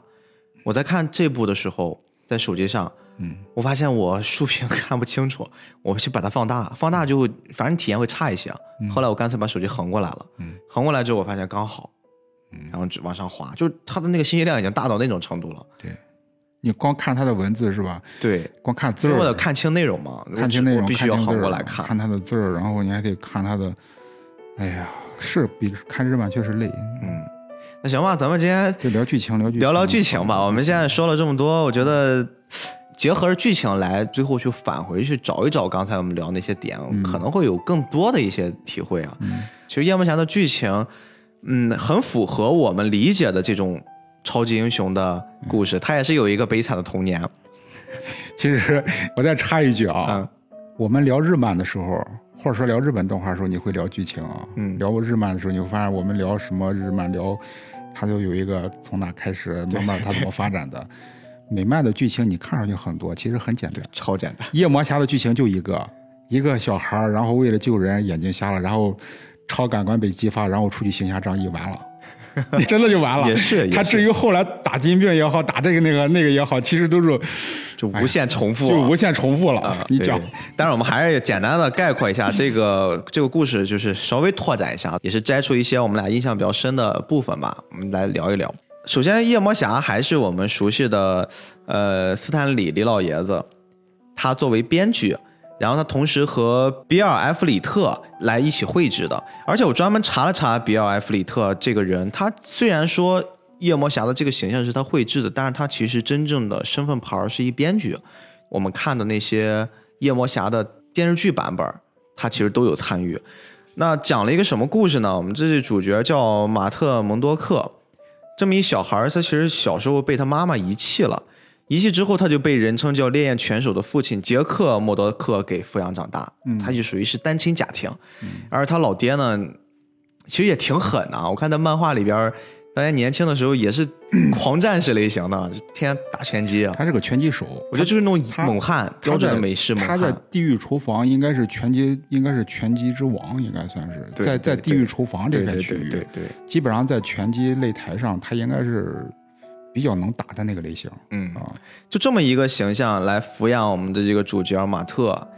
我在看这部的时候，在手机上，嗯，我发现我竖屏 看不清楚，我去把它放大，放大就会反正体验会差一些。后来我干脆把手机横过来了，嗯横过来之后我发现刚好，然后就往上滑，就是它的那个信息量已经大到那种程度了。对，你光看他的文字是吧？对，光看字儿，为了看清内容嘛，看清内容，必须要横过来看看他的字儿，然后你还得看他的，哎呀，是比看日漫确实累。嗯，那行吧，咱们今天就聊剧情，聊剧情，聊聊剧情吧。我们现在说了这么多，我觉得结合着剧情来，最后去返回去找一找刚才我们聊那些点，可能会有更多的一些体会啊。嗯其实夜幕侠的剧情，嗯，很符合我们理解的这种超级英雄的故事，他也是有一个悲惨的童年。其实我再插一句啊，嗯我们聊日漫的时候，或者说聊日本动画的时候，你会聊剧情啊。嗯聊日漫的时候，你会发现我们聊什么日漫，聊它就有一个从哪开始，慢慢它怎么发展的。美漫的剧情你看上去很多，其实很简单。超简单，夜魔侠的剧情就一个，一个小孩儿，然后为了救人眼睛瞎了，然后超感官被激发，然后出去行侠仗义，完了。真的就完了，也是他至于后来打金病也好，打这个那个那个也好，其实都是就无限重复、就无限重复了。啊，你讲但是，我们还是简单的概括一下这个这个故事，就是稍微拓展一下，也是摘出一些我们俩印象比较深的部分吧，我们来聊一聊。首先，夜魔侠还是我们熟悉的呃斯坦李李老爷子，他作为编剧，然后他同时和比尔·埃弗里特来一起绘制的。而且我专门查了查比尔·埃弗里特这个人，他虽然说夜魔侠的这个形象是他绘制的，但是他其实真正的身份牌儿是一编剧。我们看的那些夜魔侠的电视剧版本，他其实都有参与。那讲了一个什么故事呢？我们这位主角叫马特·蒙多克，这么一小孩儿，他其实小时候被他妈妈遗弃了，遗弃之后他就被人称叫烈焰拳手的父亲杰克·莫德克给抚养长大，他就属于是单亲家庭，而他老爹呢，其实也挺狠的啊。我看在漫画里边儿，大家年轻的时候也是 狂战士类型的，就天天打拳击啊。他是个拳击手，我觉得就是那种猛汉，标准的美式猛汉他在。地狱厨房应该是拳击，应该是拳击之王，应该算是在在地狱厨房这片区域，对对对，基本上在拳击擂台上，他应该是比较能打的那个类型嗯，啊。就这么一个形象来抚养我们的这个主角马特。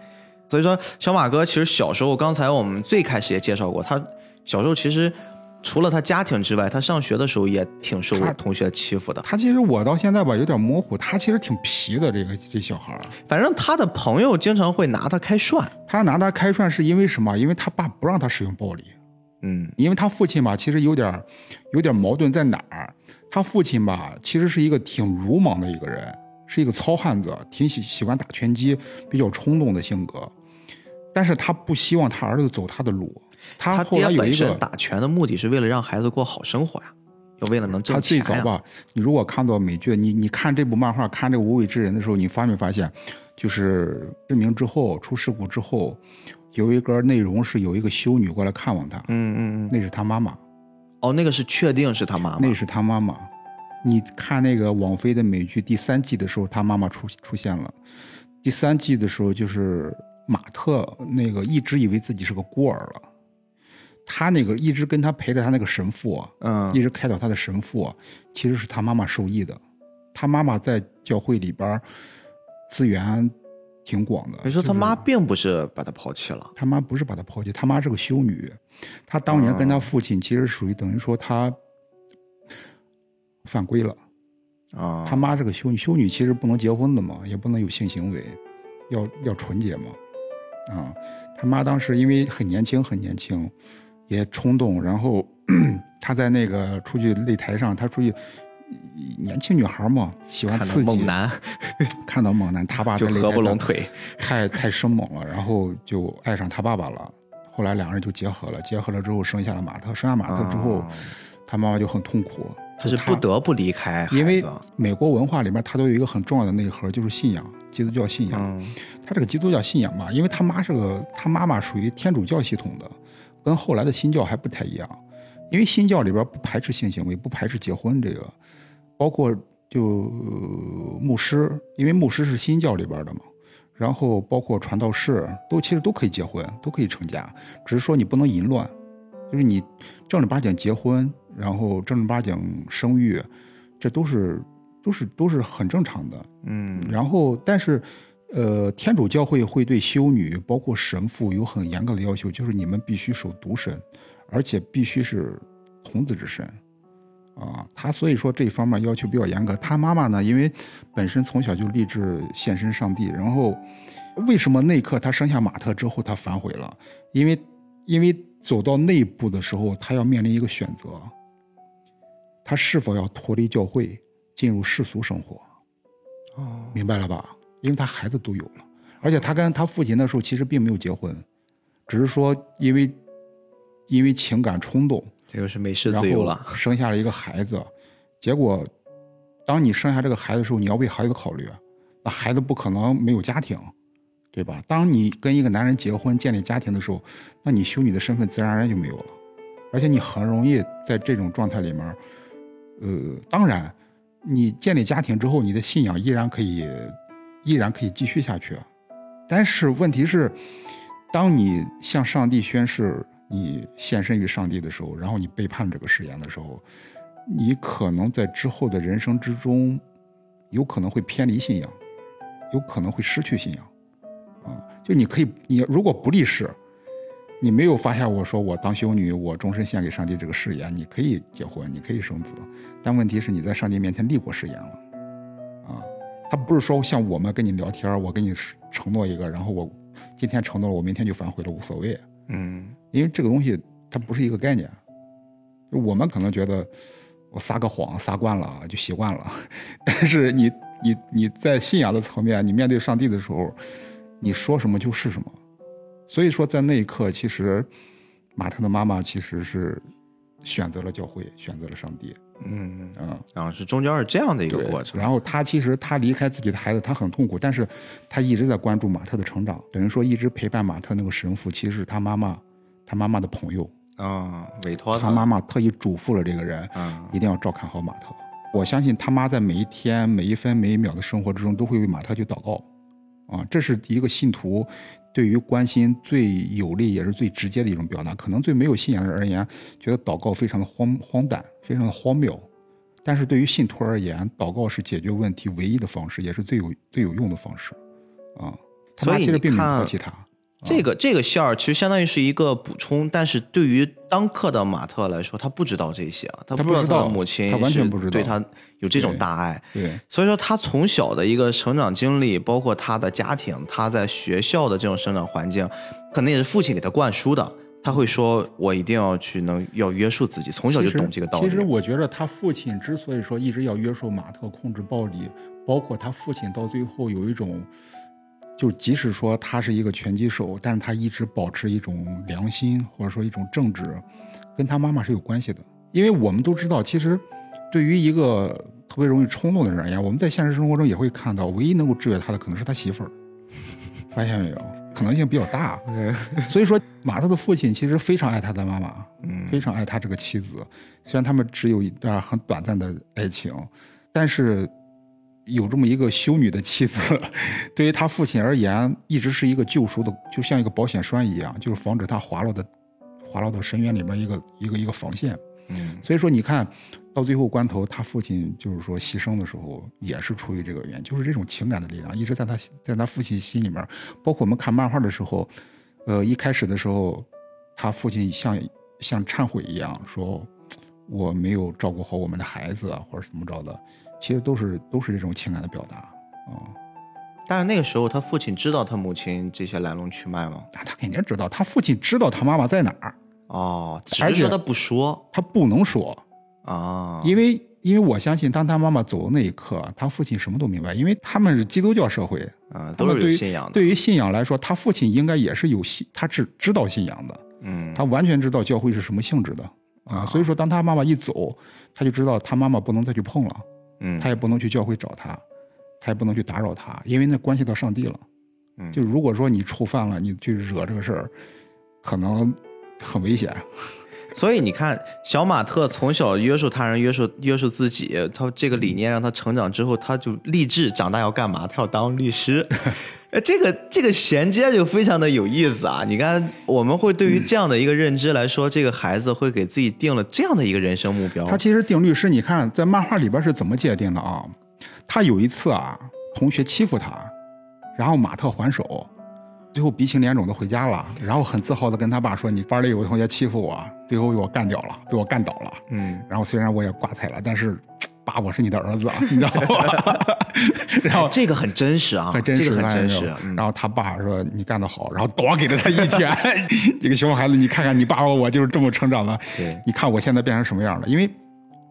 所以说，小马哥其实小时候，刚才我们最开始也介绍过，他小时候其实除了他家庭之外，他上学的时候也挺受他同学欺负的。他其实我到现在吧有点模糊，他其实挺皮的，这个这小孩儿。反正他的朋友经常会拿他开涮。他拿他开涮是因为什么？因为他爸不让他使用暴力，嗯因为他父亲吧，其实有点有点矛盾在哪儿？他父亲吧，其实是一个挺鲁莽的一个人，是一个糙汉子，挺喜喜欢打拳击，比较冲动的性格。但是他不希望他儿子走他的路。他他后来有一个，身打拳的目的是为了让孩子过好生活呀，要为了能他挣钱呀。最早吧，你如果看到美剧，你你看这部漫画，看这个《无畏之人》的时候，你发没发现，就是失明之后出事故之后，有一个内容是有一个修女过来看望他，嗯嗯嗯。那是他妈妈。哦，那个是确定是他妈妈。那是他妈妈。你看那个网飞的美剧第三季的时候，他妈妈出出现了。第三季的时候，就是马特那个一直以为自己是个孤儿了，他那个一直跟他陪着他那个神父啊，嗯一直开导他的神父啊，其实是他妈妈受益的。他妈妈在教会里边儿资源挺广的。你说他妈并不是把他抛弃了。他妈不是把他抛弃，他妈是个修女，他当年跟他父亲其实属于等于说他犯规了。啊，他妈是个修女，修女其实不能结婚的嘛，也不能有性行为，要要纯洁嘛。啊，他妈当时因为很年轻，很年轻，也冲动，然后 他在那个出去擂台上，他出去年轻女孩嘛，喜欢刺激，猛男 看到猛男，他爸就合不拢腿。太太生猛了，然后就爱上他爸爸了。后来两个人就结合了，结合了之后生下了马特。生下马特之后，哦他妈妈就很痛苦，他是不得不离开，因为美国文化里面，它都有一个很重要的内核，就是信仰，基督教信仰。嗯他这个基督教信仰吧，因为他妈是个，他妈妈属于天主教系统的，跟后来的新教还不太一样。因为新教里边不排斥性行为，不排斥结婚这个，包括就呃牧师，因为牧师是新教里边的嘛，然后包括传道士都其实都可以结婚，都可以成家，只是说你不能淫乱，就是你正儿八经结婚，然后正儿八经生育，这都是都是都是很正常的。嗯然后，但是，呃，天主教会会对修女，包括神父有很严格的要求，就是你们必须守独身，而且必须是童子之身，啊，他所以说这方面要求比较严格。他妈妈呢，因为本身从小就立志献身上帝，然后为什么那一刻他生下马特之后他反悔了？因为因为走到那一步的时候，他要面临一个选择，他是否要脱离教会，进入世俗生活。哦明白了吧？因为他孩子都有了，而且他跟他父亲那时候其实并没有结婚，只是说因为因为情感冲动，这就是美式自由了。生下了一个孩子。结果，当你生下这个孩子的时候，你要为孩子考虑，啊那孩子不可能没有家庭，对吧？当你跟一个男人结婚建立家庭的时候，那你修女的身份自然而然就没有了，而且你很容易在这种状态里面，呃，当然，你建立家庭之后，你的信仰依然可以，依然可以继续下去，啊但是问题是，当你向上帝宣誓你献身于上帝的时候，然后你背叛这个誓言的时候，你可能在之后的人生之中，有可能会偏离信仰，有可能会失去信仰，啊，就你可以，你如果不立誓，你没有发下我说我当修女，我终身献给上帝这个誓言，你可以结婚，你可以生子，但问题是你在上帝面前立过誓言了，啊，他不是说像我们跟你聊天，我跟你承诺一个，然后我今天承诺了，我明天就反悔了，无所谓。嗯因为这个东西它不是一个概念。就我们可能觉得我撒个谎撒惯了就习惯了，但是你你你在信仰的层面，你面对上帝的时候，你说什么就是什么。所以说，在那一刻，其实马特的妈妈其实是选择了教会，选择了上帝。嗯，嗯，啊，是中间是这样的一个过程。然后他其实他离开自己的孩子，他很痛苦，但是他一直在关注马特的成长，等于说一直陪伴马特那个神父，其实是他妈妈，他妈妈的朋友。啊，委托他妈妈特意嘱咐了这个人，嗯，一定要照看好马特。我相信他妈在每一天、每一分、每一秒的生活之中，都会为马特去祷告，啊，这是一个信徒对于关心最有力也是最直接的一种表达。可能对没有信仰的人而言，觉得祷告非常的荒荒诞，非常的荒谬，但是对于信徒而言，祷告是解决问题唯一的方式，也是最有最有用的方式啊。所以你妈其实并没有看抛弃他。这个这个馅儿其实相当于是一个补充，但是对于当刻的马特来说，他不知道这些啊，他不知道母亲他完全不知道对他有这种大爱，对所以说他从小的一个成长经历，包括他的家庭，他在学校的这种生长环境，可能也是父亲给他灌输的。他会说：“我一定要去能要约束自己，从小就懂这个道理。”其实我觉得他父亲之所以说一直要约束马特、控制暴力，包括他父亲到最后有一种，就即使说他是一个拳击手，但是他一直保持一种良心或者说一种正直，跟他妈妈是有关系的。因为我们都知道，其实对于一个特别容易冲动的人而言，我们在现实生活中也会看到，唯一能够制约他的可能是他媳妇儿，发现没有？可能性比较大。所以说，马特的父亲其实非常爱他的妈妈，嗯非常爱他这个妻子。虽然他们只有一段很短暂的爱情，但是有这么一个修女的妻子，对于他父亲而言，一直是一个救赎的，就像一个保险栓一样，就是防止他滑落的滑落到深渊里面一个一个一个防线。嗯所以说，你看到最后关头，他父亲就是说牺牲的时候，也是出于这个原因，就是这种情感的力量一直在他在他父亲心里面。包括我们看漫画的时候，呃，一开始的时候，他父亲像像忏悔一样说，我没有照顾好我们的孩子啊，或者怎么着的，其实都是都是这种情感的表达啊。但是那个时候，他父亲知道他母亲这些来龙去脉吗？那他肯定知道，他父亲知道他妈妈在哪儿，哦，只是说他不说他不能说，啊，因为因为我相信，当他妈妈走的那一刻，他父亲什么都明白，因为他们是基督教社会，啊都是他们对于有信仰的，对于信仰来说，他父亲应该也是有信，他是知道信仰的，嗯，他完全知道教会是什么性质的啊。所以说，当他妈妈一走，他就知道他妈妈不能再去碰了，嗯他也不能去教会找他，他也不能去打扰他，因为那关系到上帝了。嗯就如果说你触犯了，你去惹这个事儿，可能很危险。所以你看，小马特从小约束他人、约束约束自己，他这个理念让他成长之后，他就立志长大要干嘛？他要当律师。哎，这个这个衔接就非常的有意思啊！你看，我们会对于这样的一个认知来说，这个孩子会给自己定了这样的一个人生目标。他其实定律师，你看在漫画里边是怎么界定的啊？他有一次啊，同学欺负他，然后马特还手，最后鼻青脸肿的回家了，然后很自豪的跟他爸说：“你班里有个同学欺负我，最后被我干掉了，被我干倒了。嗯，然后虽然我也挂彩了，但是爸，我是你的儿子，你知道吗？” 然后这个很真实啊，很真实，这个很真实。嗯然后他爸说：“你干得好。”然后咣给了他一拳。这个熊孩子，你看看你爸爸我就是这么成长的。对你看我现在变成什么样了？因为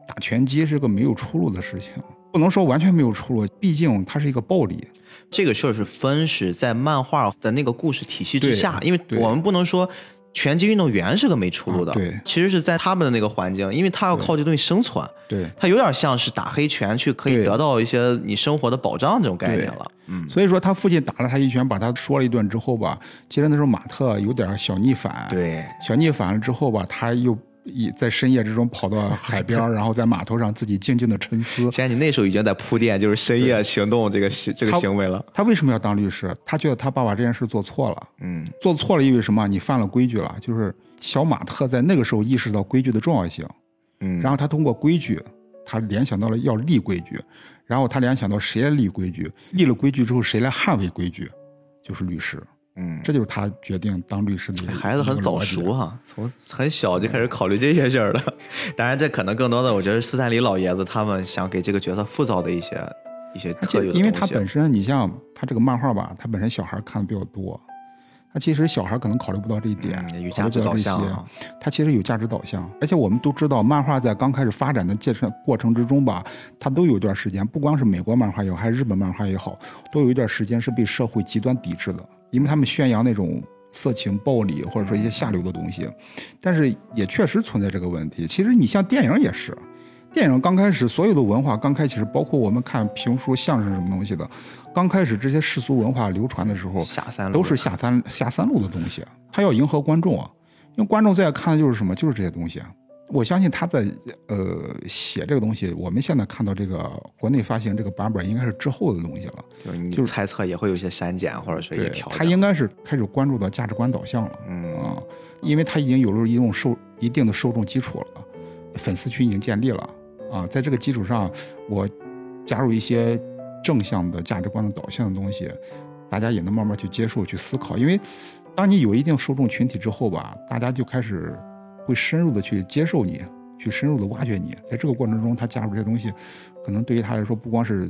打拳击是个没有出路的事情，不能说完全没有出路，毕竟它是一个暴力。这个事儿是分是在漫画的那个故事体系之下，因为我们不能说拳击运动员是个没出路的，啊对其实是在他们的那个环境，因为他要靠这东西生存，对，他有点像是打黑拳去可以得到一些你生活的保障这种概念了，嗯，所以说他父亲打了他一拳，把他说了一顿之后吧，其实那时候马特有点小逆反，，对，小逆反了之后吧，他又一在深夜之中跑到海边，然后在码头上自己静静的沉思。现在你那时候已经在铺垫，就是深夜行动这个行这个行为了，他为什么要当律师？他觉得他爸爸这件事做错了，嗯做错了意味着什么？你犯了规矩了。就是小马特在那个时候意识到规矩的重要性，嗯，然后他通过规矩，他联想到了要立规矩，然后他联想到谁来立规矩，立了规矩之后谁来捍卫规矩，就是律师。嗯，这就是他决定当律师的一个孩子很早熟哈、从很小就开始考虑这些事儿了。当然，这可能更多的，我觉得斯坦李老爷子他们想给这个角色塑造的一些一些特有的因为他本身，你像他这个漫画吧，他本身小孩看的比较多，他其实小孩可能考虑不到这一点，嗯有价值导向啊，它其实有价值导向，而且我们都知道，漫画在刚开始发展的介绍过程之中吧，它都有一段时间，不光是美国漫画也好，还是日本漫画也好，都有一段时间是被社会极端抵制的，因为他们宣扬那种色情、暴力或者说一些下流的东西，但是也确实存在这个问题。其实你像电影也是，电影刚开始所有的文化刚开始，包括我们看评书、相声什么东西的，刚开始这些世俗文化流传的时候，下三路都是下三下三路的东西，他要迎合观众啊，因为观众最爱看的就是什么，就是这些东西啊。我相信他在呃写这个东西，我们现在看到这个国内发行这个版本，应该是之后的东西了。就是你就猜测也会有一些删减或者说一些对调整。他应该是开始关注到价值观导向了嗯啊、因为他已经有了一种受一定的受众基础了，粉丝群已经建立了啊，在这个基础上，我加入一些正向的价值观的导向的东西，大家也能慢慢去接受、去思考。因为当你有一定受众群体之后吧，大家就开始会深入的去接受你，去深入的挖掘你。在这个过程中，他加入这些东西，可能对于他来说，不光是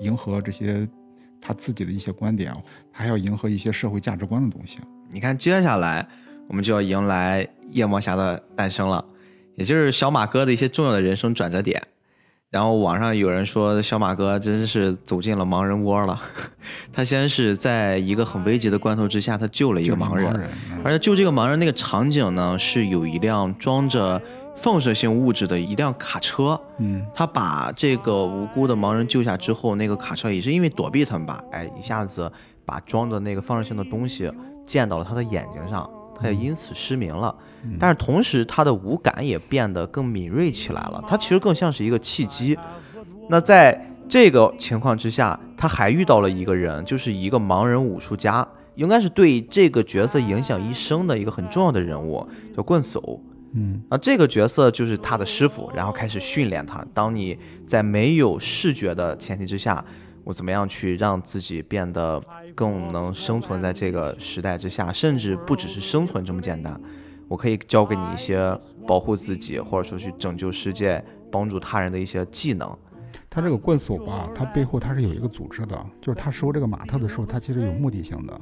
迎合这些他自己的一些观点，他还要迎合一些社会价值观的东西。你看，接下来我们就要迎来夜魔侠的诞生了。也就是小马哥的一些重要的人生转折点，然后网上有人说小马哥真是走进了盲人窝了。他先是在一个很危急的关头之下，他救了一个盲人，而且救这个盲人那个场景呢，是有一辆装着放射性物质的一辆卡车。嗯，他把这个无辜的盲人救下之后，那个卡车也是因为躲避他们吧，哎，一下子把装着那个放射性的东西溅到了他的眼睛上。他也因此失明了，但是同时他的五感也变得更敏锐起来了。他其实更像是一个契机。那在这个情况之下，他还遇到了一个人，就是一个盲人武术家，应该是对这个角色影响一生的一个很重要的人物，叫棍叟。嗯，啊，这个角色就是他的师傅，然后开始训练他。当你在没有视觉的前提之下。我怎么样去让自己变得更能生存在这个时代之下，甚至不只是生存这么简单。我可以教给你一些保护自己，或者说去拯救世界、帮助他人的一些技能。他这个棍叟吧，他背后他是有一个组织的，就是他收这个马特的时候，他其实有目的性的。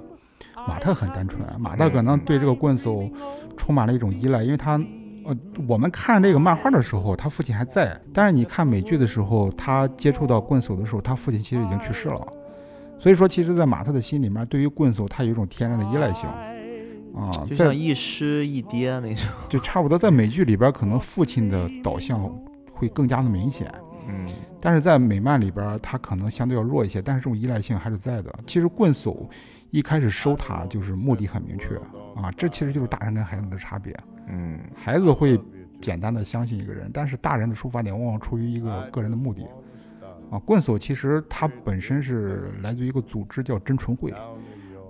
马特很单纯，马特可能对这个棍叟充满了一种依赖，因为他。呃，我们看这个漫画的时候，他父亲还在；但是你看美剧的时候，他接触到棍叟的时候，他父亲其实已经去世了。所以说，其实，在马特的心里面，对于棍叟，他有一种天然的依赖性啊，就像一师一爹那种，就差不多。在美剧里边，可能父亲的导向会更加的明显，嗯，但是在美漫里边，他可能相对要弱一些，但是这种依赖性还是在的。其实棍叟一开始收他就是目的很明确啊，这其实就是大人跟孩子的差别。嗯，孩子会简单的相信一个人，但是大人的出发点往往出于一个个人的目的。啊，棍叟其实它本身是来自于一个组织叫真纯会，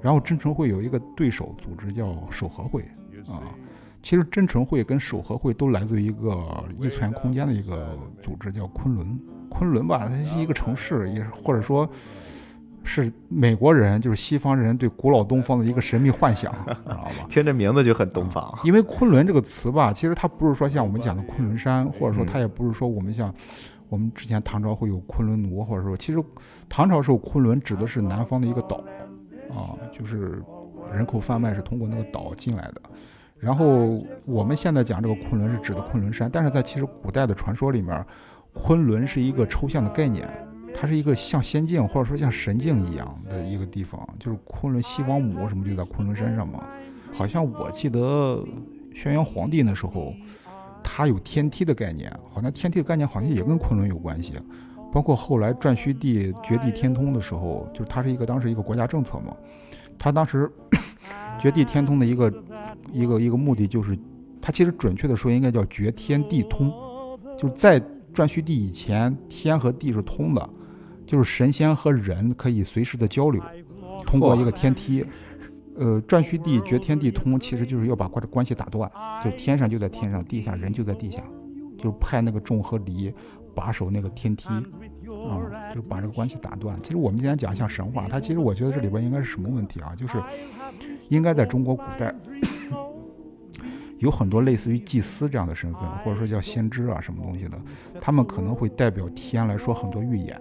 然后真纯会有一个对手组织叫守和会。啊，其实真纯会跟守和会都来自于一个异次元空间的一个组织叫昆仑。昆仑吧，它是一个城市，也或者说。是美国人，就是西方人对古老东方的一个神秘幻想，知道吧？听这名字就很东方。因为昆仑这个词吧，其实它不是说像我们讲的昆仑山，或者说它也不是说我们像我们之前唐朝会有昆仑奴，或者说其实唐朝时候昆仑指的是南方的一个岛啊，就是人口贩卖是通过那个岛进来的。然后我们现在讲这个昆仑是指的昆仑山，但是在其实古代的传说里面，昆仑是一个抽象的概念。它是一个像仙境或者说像神境一样的一个地方，就是昆仑西王母什么就在昆仑山上嘛。好像我记得轩辕皇帝那时候，他有天梯的概念，好像天梯的概念好像也跟昆仑有关系。包括后来颛顼帝绝地天通的时候，就是它是一个当时一个国家政策嘛。他当时绝地天通的一个一个一个目的就是，它其实准确的说应该叫绝天地通，就是在颛顼帝以前，天和地是通的。就是神仙和人可以随时的交流，通过一个天梯。呃，颛顼帝绝天地通，其实就是要把关关系打断，就天上就在天上，地下人就在地下，就派那个仲和离把守那个天梯，啊，就是把这个关系打断。其实我们今天讲像神话，它其实我觉得这里边应该是什么问题啊？就是应该在中国古代 有很多类似于祭司这样的身份，或者说叫先知啊什么东西的，他们可能会代表天来说很多预言。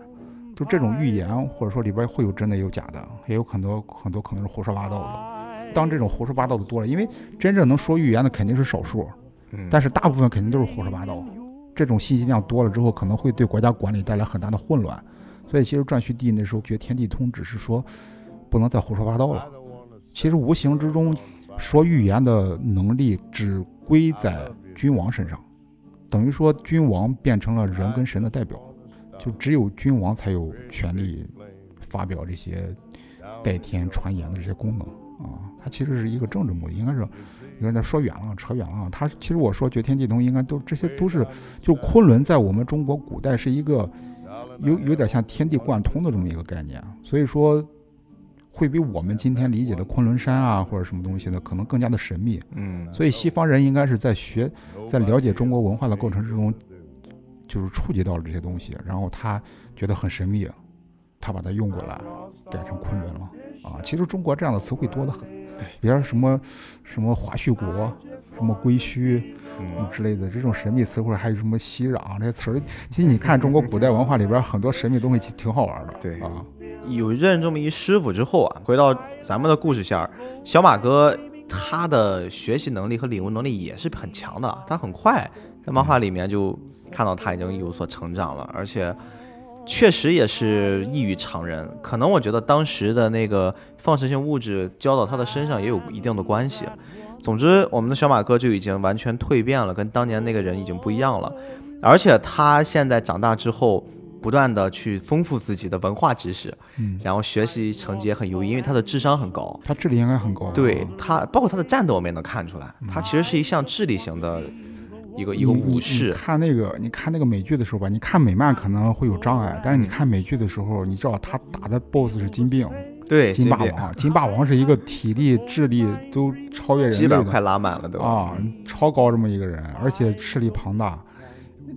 就这种预言，或者说里边会有真的有假的，也有很多很多可能是胡说八道的。当这种胡说八道的多了，因为真正能说预言的肯定是少数，但是大部分肯定都是胡说八道。这种信息量多了之后，可能会对国家管理带来很大的混乱。所以其实颛顼帝那时候绝天地通，只是说不能再胡说八道了。其实无形之中说预言的能力只归在君王身上，等于说君王变成了人跟神的代表。就只有君王才有权利发表这些代天传言的这些功能啊，它其实是一个政治目的，应该是，有点说远了，扯远了他。其实我说绝天地通，应该都这些都是，就昆仑在我们中国古代是一个有有点像天地贯通的这么一个概念，所以说会比我们今天理解的昆仑山啊或者什么东西的可能更加的神秘。嗯，所以西方人应该是在学，在了解中国文化的过程之中。就是触及到了这些东西，然后他觉得很神秘，他把它用过来改成昆仑了啊。其实中国这样的词汇多得很，对，比如什么什么华胥国、什么归墟。嗯之类的这种神秘词汇，还有什么熙攘这些词儿，其实你看中国古代文化里边很多神秘东西，其实挺好玩的。对啊，有认这么一师傅之后啊，回到咱们的故事线儿，小马哥他的学习能力和领悟能力也是很强的，他很快在漫画里面就看到他已经有所成长了，而且确实也是异于常人。可能我觉得当时的那个放射性物质浇到他的身上也有一定的关系。总之，我们的小马哥就已经完全蜕变了，跟当年那个人已经不一样了。而且他现在长大之后，不断的去丰富自己的文化知识，嗯，然后学习成绩也很优异，因为他的智商很高。他智力应该很高。对他，包括他的战斗，我们也能看出来，他其实是一项智力型的一个一个武士。看那个，你看那个美剧的时候吧，你看美漫可能会有障碍，但是你看美剧的时候，你知道他打的 BOSS 是金并，对，金霸王，金霸王是一个体力、智力都超越人类的，基本快拉满了都。啊，超高这么一个人，而且势力庞大。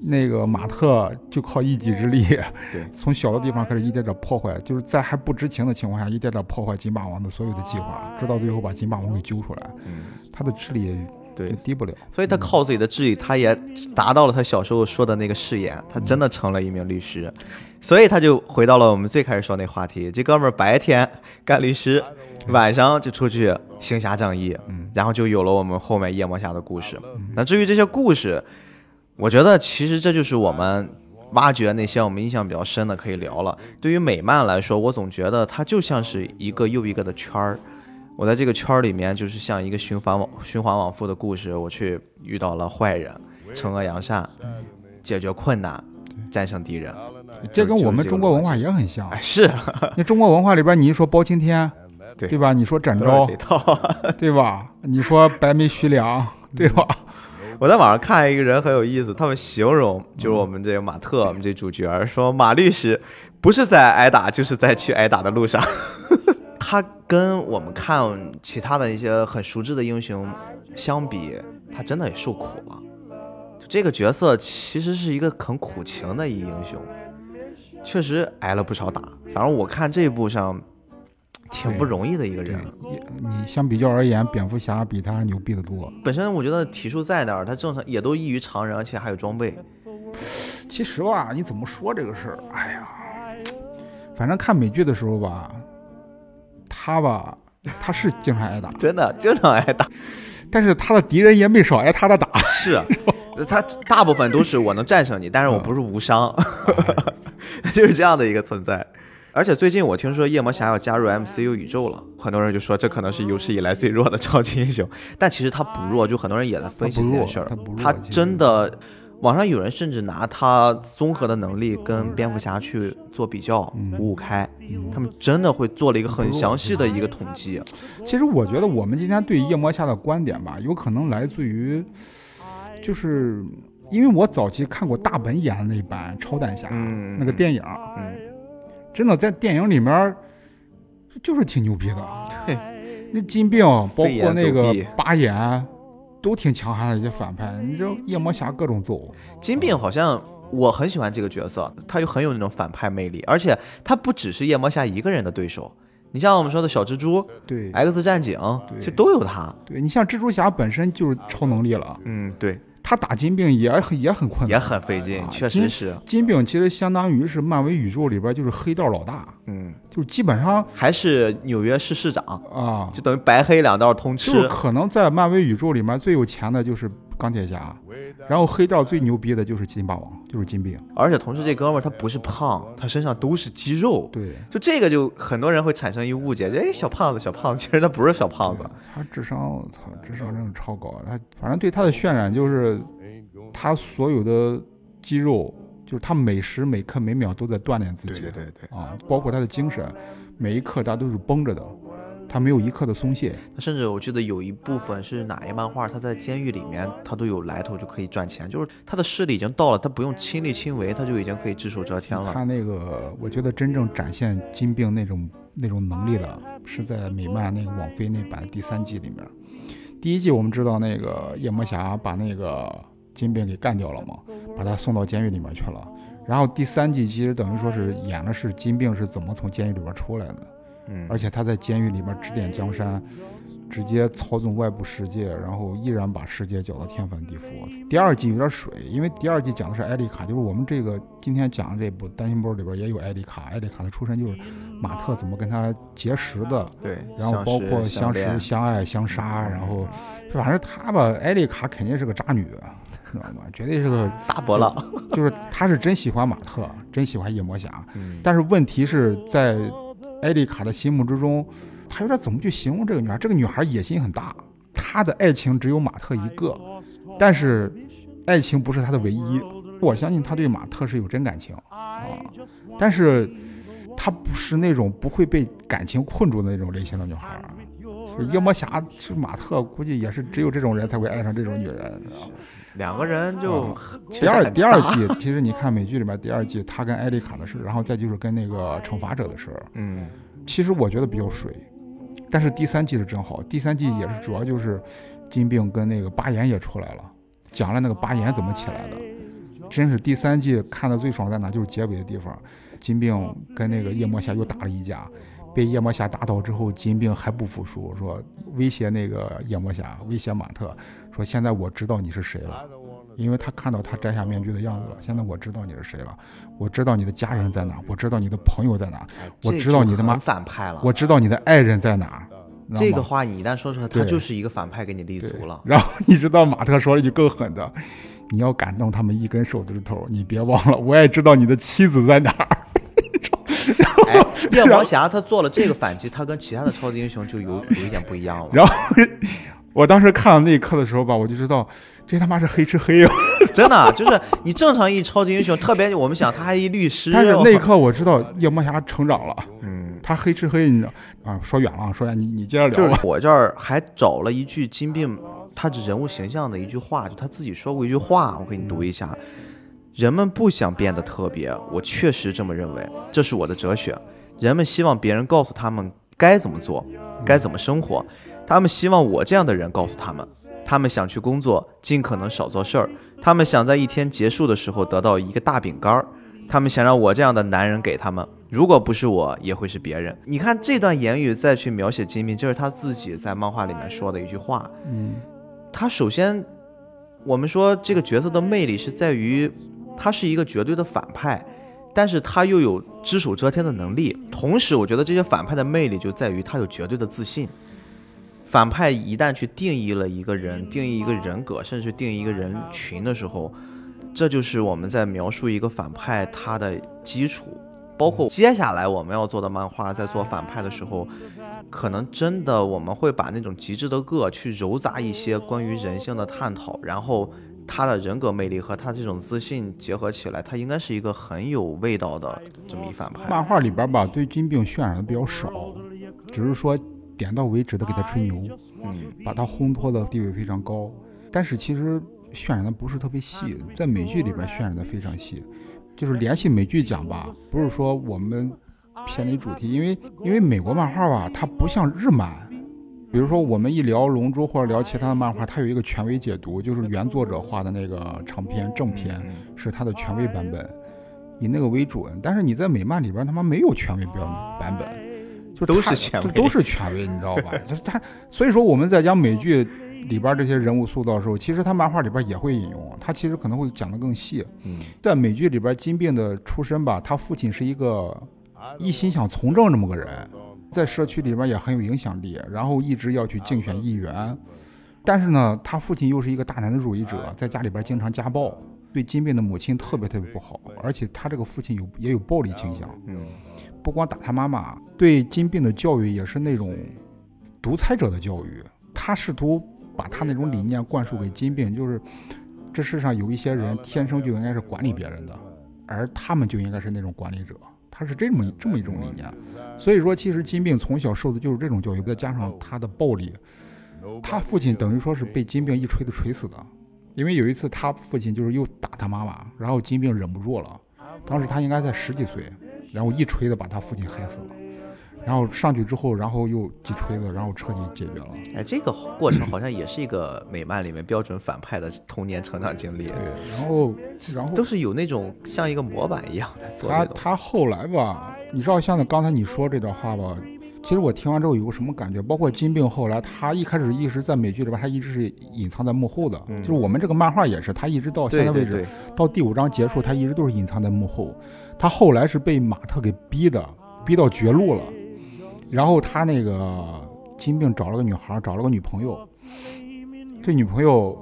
那个马特就靠一己之力，对从小的地方开始一点点破坏，就是在还不知情的情况下，一点点破坏金霸王的所有的计划，直到最后把金霸王给揪出来。嗯，他的智力也对，低不了。所以他靠自己的智力，他也达到了他小时候说的那个誓言，他真的成了一名律师。所以他就回到了我们最开始说那话题，这哥们儿白天干律师，晚上就出去行侠仗义，嗯然后就有了我们后面夜魔侠的故事。那至于这些故事，我觉得其实这就是我们挖掘那些我们印象比较深的可以聊了。对于美漫来说，我总觉得它就像是一个又一个的圈儿。我在这个圈儿里面，就是像一个循环往循环往复的故事。我去遇到了坏人，惩恶扬善，解决困难，战胜敌人。这跟我们中国文化也很像哎，。是，那中国文化里边，你一说包青天，对对吧？你说展昭。对吧？你说白眉徐良，对吧？我在网上看一个人很有意思，他们形容就是我们这个马特，我们这主角说马律师不是在挨打，就是在去挨打的路上。他跟我们看其他的一些很熟知的英雄相比，他真的也受苦了。就这个角色其实是一个很苦情的一英雄，确实挨了不少打。反正我看这一部上挺不容易的一个人。，你相比较而言，蝙蝠侠比他牛逼得多。本身我觉得体术在那儿，他正常也都异于常人，而且还有装备。其实吧，你怎么说这个事儿？哎呀，反正看美剧的时候吧，他吧，他是经常挨打，真的经常挨打。但是他的敌人也没少挨他的打。是，他大部分都是我能战胜你，但是我不是无伤，就是这样的一个存在。而且最近我听说夜魔侠要加入 MCU 宇宙了，很多人就说这可能是有史以来最弱的超级英雄，但其实他不弱，就很多人也在分析这件事儿。他真的，网上有人甚至拿他综合的能力跟蝙蝠侠去做比较，五五开，他们真的会做了一个很详细的一个统计。其实我觉得我们今天对夜魔侠的观点吧，有可能来自于，就是因为我早期看过大本演的那版超胆侠、嗯那个电影，嗯，真的在电影里面就是挺牛逼的。对，那金并包括那个八眼都挺强悍的一些反派，你知道夜魔侠各种揍，金并好像我很喜欢这个角色，他又很有那种反派魅力，而且他不只是夜魔侠一个人的对手。你像我们说的小蜘蛛、对。X 战警，对。其实都有他。对，你像蜘蛛侠本身就是超能力了，嗯，对，他打金并也很也很困难，也很费劲，啊确实是。金并其实相当于是漫威宇宙里边就是黑道老大，嗯，就是基本上还是纽约市市长，啊，就等于白黑两道通吃。就是可能在漫威宇宙里面最有钱的就是钢铁侠，然后黑道最牛逼的就是金霸王，就是金兵。而且同时这哥们儿他不是胖，他身上都是肌肉。对，就这个就很多人会产生一误解，哎，小胖子，小胖子，其实他不是小胖子。他智商，我操，智商真的超高。他反正对他的渲染就是，他所有的肌肉，就是他每时每刻每秒都在锻炼自己。对对对，啊，包括他的精神，每一刻他都是绷着的，他没有一刻的松懈。甚至我记得有一部分是哪一漫画，他在监狱里面，他都有来头就可以赚钱，就是他的势力已经到了，他不用亲力亲为，他就已经可以只手遮天了。他那个，我觉得真正展现金并那种那种能力的，是在美漫那个网飞那版第三季里面。第一季我们知道那个夜魔侠把那个金并给干掉了嘛，把他送到监狱里面去了。然后第三季其实等于说是演的是金并是怎么从监狱里边出来的，嗯，而且他在监狱里边指点江山。直接操纵外部世界，然后依然把世界搅得天翻地覆。第二季有点水，因为第二季讲的是艾丽卡，就是我们这个今天讲的这部单行本里边也有艾丽卡。艾丽卡的出身就是马特怎么跟他结识的，对，然后包括相识、相爱、相杀，然后反正他吧，艾丽卡肯定是个渣女，知道吗？绝对是个 大波浪，就是他是真喜欢马特，真喜欢夜魔侠。嗯，但是问题是在艾丽卡的心目之中。她有点怎么去形容这个女孩？这个女孩野心很大，她的爱情只有马特一个，但是爱情不是她的唯一。我相信她对马特是有真感情啊，但是她不是那种不会被感情困住的那种类型的女孩。夜魔侠是马特，估计也是只有这种人才会爱上这种女人。两个人就第二第二季，其实你看美剧里面第二季，他跟艾丽卡的事，然后再就是跟那个惩罚者的事，嗯，其实我觉得比较水。但是第三季是真好，第三季也是主要就是金并跟那个巴颜也出来了，讲了那个巴颜怎么起来的，真是第三季看的最爽在哪？就是结尾的地方，金并跟那个夜魔侠又打了一架，被夜魔侠打倒之后，金并还不服输，说威胁那个夜魔侠，威胁马特，说现在我知道你是谁了。因为他看到他摘下面具的样子了，现在我知道你是谁了，我知道你的家人在哪，我知道你的朋友在哪，我知道你的妈反派了，我知道你的爱人在哪。这个话你一旦说出来，他就是一个反派给你立足了。然后你知道马特说了一句更狠的，你要敢动他们一根手指头，你别忘了，我也知道你的妻子在哪儿。哎，夜魔侠他做了这个反击，他跟其他的超级英雄就有有一点不一样了。然后。我当时看到那一刻的时候吧，我就知道这他妈是黑吃黑啊！真的，就是你正常一超级英雄，特别我们想他还一律师，但是那一刻我知道夜魔侠成长了。嗯，他黑吃黑，你知道啊？说远了，说远，你你接着聊。就是我这儿还找了一句金并他的人物形象的一句话，就他自己说过一句话，我给你读一下：人们不想变得特别，我确实这么认为，这是我的哲学。人们希望别人告诉他们该怎么做，该怎么生活。他们希望我这样的人告诉他们，他们想去工作，尽可能少做事儿。他们想在一天结束的时候得到一个大饼干儿。他们想让我这样的男人给他们，如果不是我，也会是别人。你看这段言语再去描写金明，这是他自己在漫画里面说的一句话。嗯，他首先，我们说这个角色的魅力是在于，他是一个绝对的反派，但是他又有只手遮天的能力。同时，我觉得这些反派的魅力就在于他有绝对的自信。反派一旦去定义了一个人、定义一个人格，甚至定义一个人群的时候，这就是我们在描述一个反派他的基础。包括接下来我们要做的漫画，在做反派的时候，可能真的我们会把那种极致的恶去揉杂一些关于人性的探讨，然后他的人格魅力和他这种自信结合起来，他应该是一个很有味道的这么一反派。漫画里边吧，对金并渲染的比较少，只是说。点到为止的给他吹牛，嗯，把他烘托的地位非常高，但是其实渲染的不是特别细，在美剧里边渲染的非常细，就是联系美剧讲吧，不是说我们偏离主题，因为因为美国漫画吧，它不像日漫，比如说我们一聊龙珠或者聊其他的漫画，它有一个权威解读，就是原作者画的那个长篇正片是它的权威版本，以那个为准，但是你在美漫里边他妈没有权威标版本。就都是权威，都是权威，你知道吧？就 是他，所以说我们在讲美剧里边这些人物塑造的时候，其实他漫画里边也会引用，他其实可能会讲得更细。嗯，在美剧里边，金病的出身吧，他父亲是一个一心想从政这么个人，在社区里边也很有影响力，然后一直要去竞选议员，但是呢，他父亲又是一个大男子主义者，在家里边经常家暴，对金病的母亲特别特别不好，而且他这个父亲有也有暴力倾向。嗯。不光打他妈妈，对金并的教育也是那种独裁者的教育。他试图把他那种理念灌输给金并，就是这世上有一些人天生就应该是管理别人的，而他们就应该是那种管理者。他是这么这么一种理念。所以说，其实金并从小受的就是这种教育，再加上他的暴力，他父亲等于说是被金并一锤子锤死的。因为有一次他父亲就是又打他妈妈，然后金并忍不住了，当时他应该在十几岁。然后一锤子把他父亲害死了，然后上去之后，然后又几锤子，然后彻底解决了。哎，这个过程好像也是一个美漫里面标准反派的童年成长经历。对，然后然后都是有那种像一个模板一样的做他他后来吧，你知道像刚才你说这段话吧，其实我听完之后有个什么感觉？包括金并后来，他一开始一直在美剧里边，他一直是隐藏在幕后的。就是我们这个漫画也是，他一直到现在为止，到第五章结束，他一直都是隐藏在幕后。他后来是被马特给逼的，逼到绝路了。然后他那个金并找了个女孩，找了个女朋友。这女朋友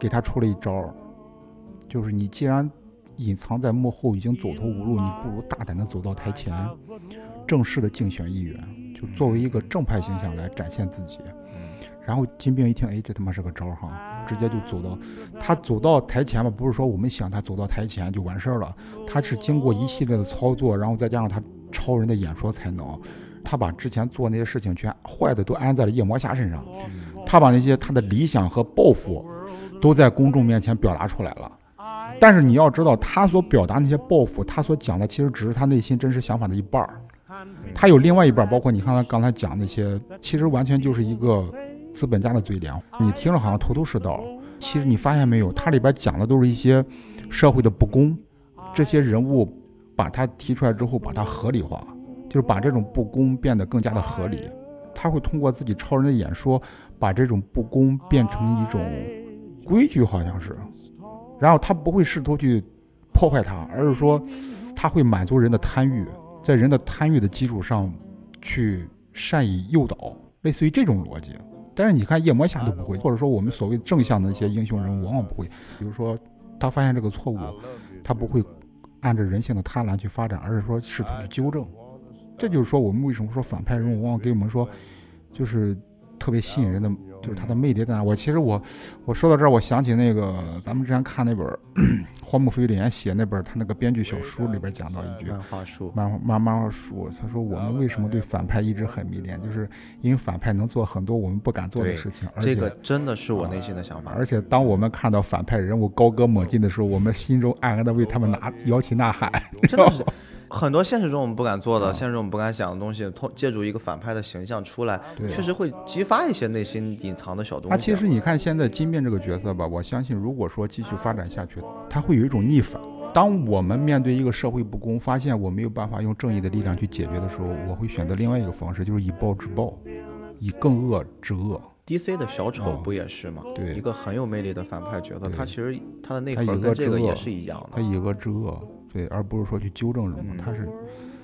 给他出了一招，就是你既然隐藏在幕后，已经走投无路，你不如大胆的走到台前。正式的竞选议员，就作为一个正派形象来展现自己。然后金兵一听，哎，这他妈是个招儿哈，直接就走到他走到台前吧，不是说我们想他走到台前就完事儿了，他是经过一系列的操作，然后再加上他超人的演说才能，他把之前做那些事情全坏的都安在了夜魔侠身上，他把那些他的理想和抱负都在公众面前表达出来了。但是你要知道，他所表达那些抱负，他所讲的其实只是他内心真实想法的一半儿。他有另外一半，包括你看他刚才讲那些，其实完全就是一个资本家的嘴脸。你听着好像头头是道，其实你发现没有，它里边讲的都是一些社会的不公。这些人物把他提出来之后，把它合理化，就是把这种不公变得更加的合理。他会通过自己超人的演说，把这种不公变成一种规矩，好像是。然后他不会试图去破坏它，而是说他会满足人的贪欲。在人的贪欲的基础上，去善意诱导，类似于这种逻辑。但是你看夜魔侠都不会，或者说我们所谓正向的一些英雄人物往往不会。比如说他发现这个错误，他不会按照人性的贪婪去发展，而是说试图去纠正。这就是说我们为什么说反派人物往往给我们说，就是特别吸引人的。就是他的魅力在哪？我其实我，我说到这儿，我想起那个咱们之前看那本荒木飞吕彦写那本他那个编剧小书里边讲到一句漫画书，漫漫漫画书，他说我们为什么对反派一直很迷恋，就是因为反派能做很多我们不敢做的事情。而且这个真的是我内心的想法。而且当我们看到反派人物高歌猛进的时候，我们心中暗暗的为他们拿摇旗呐喊。真的是。很多现实中我们不敢做的，现实中我们不敢想的东西，通借助一个反派的形象出来，确实会激发一些内心隐藏的小东西。他其实你看现在金面这个角色吧，我相信如果说继续发展下去，他会有一种逆反。当我们面对一个社会不公，发现我没有办法用正义的力量去解决的时候，我会选择另外一个方式，就是以暴制暴，以更恶制恶。D.C. 的小丑不也是吗？对，一个很有魅力的反派角色，他其实他的内核跟这个也是一样的，他以恶制恶。对，而不是说去纠正什么，他是，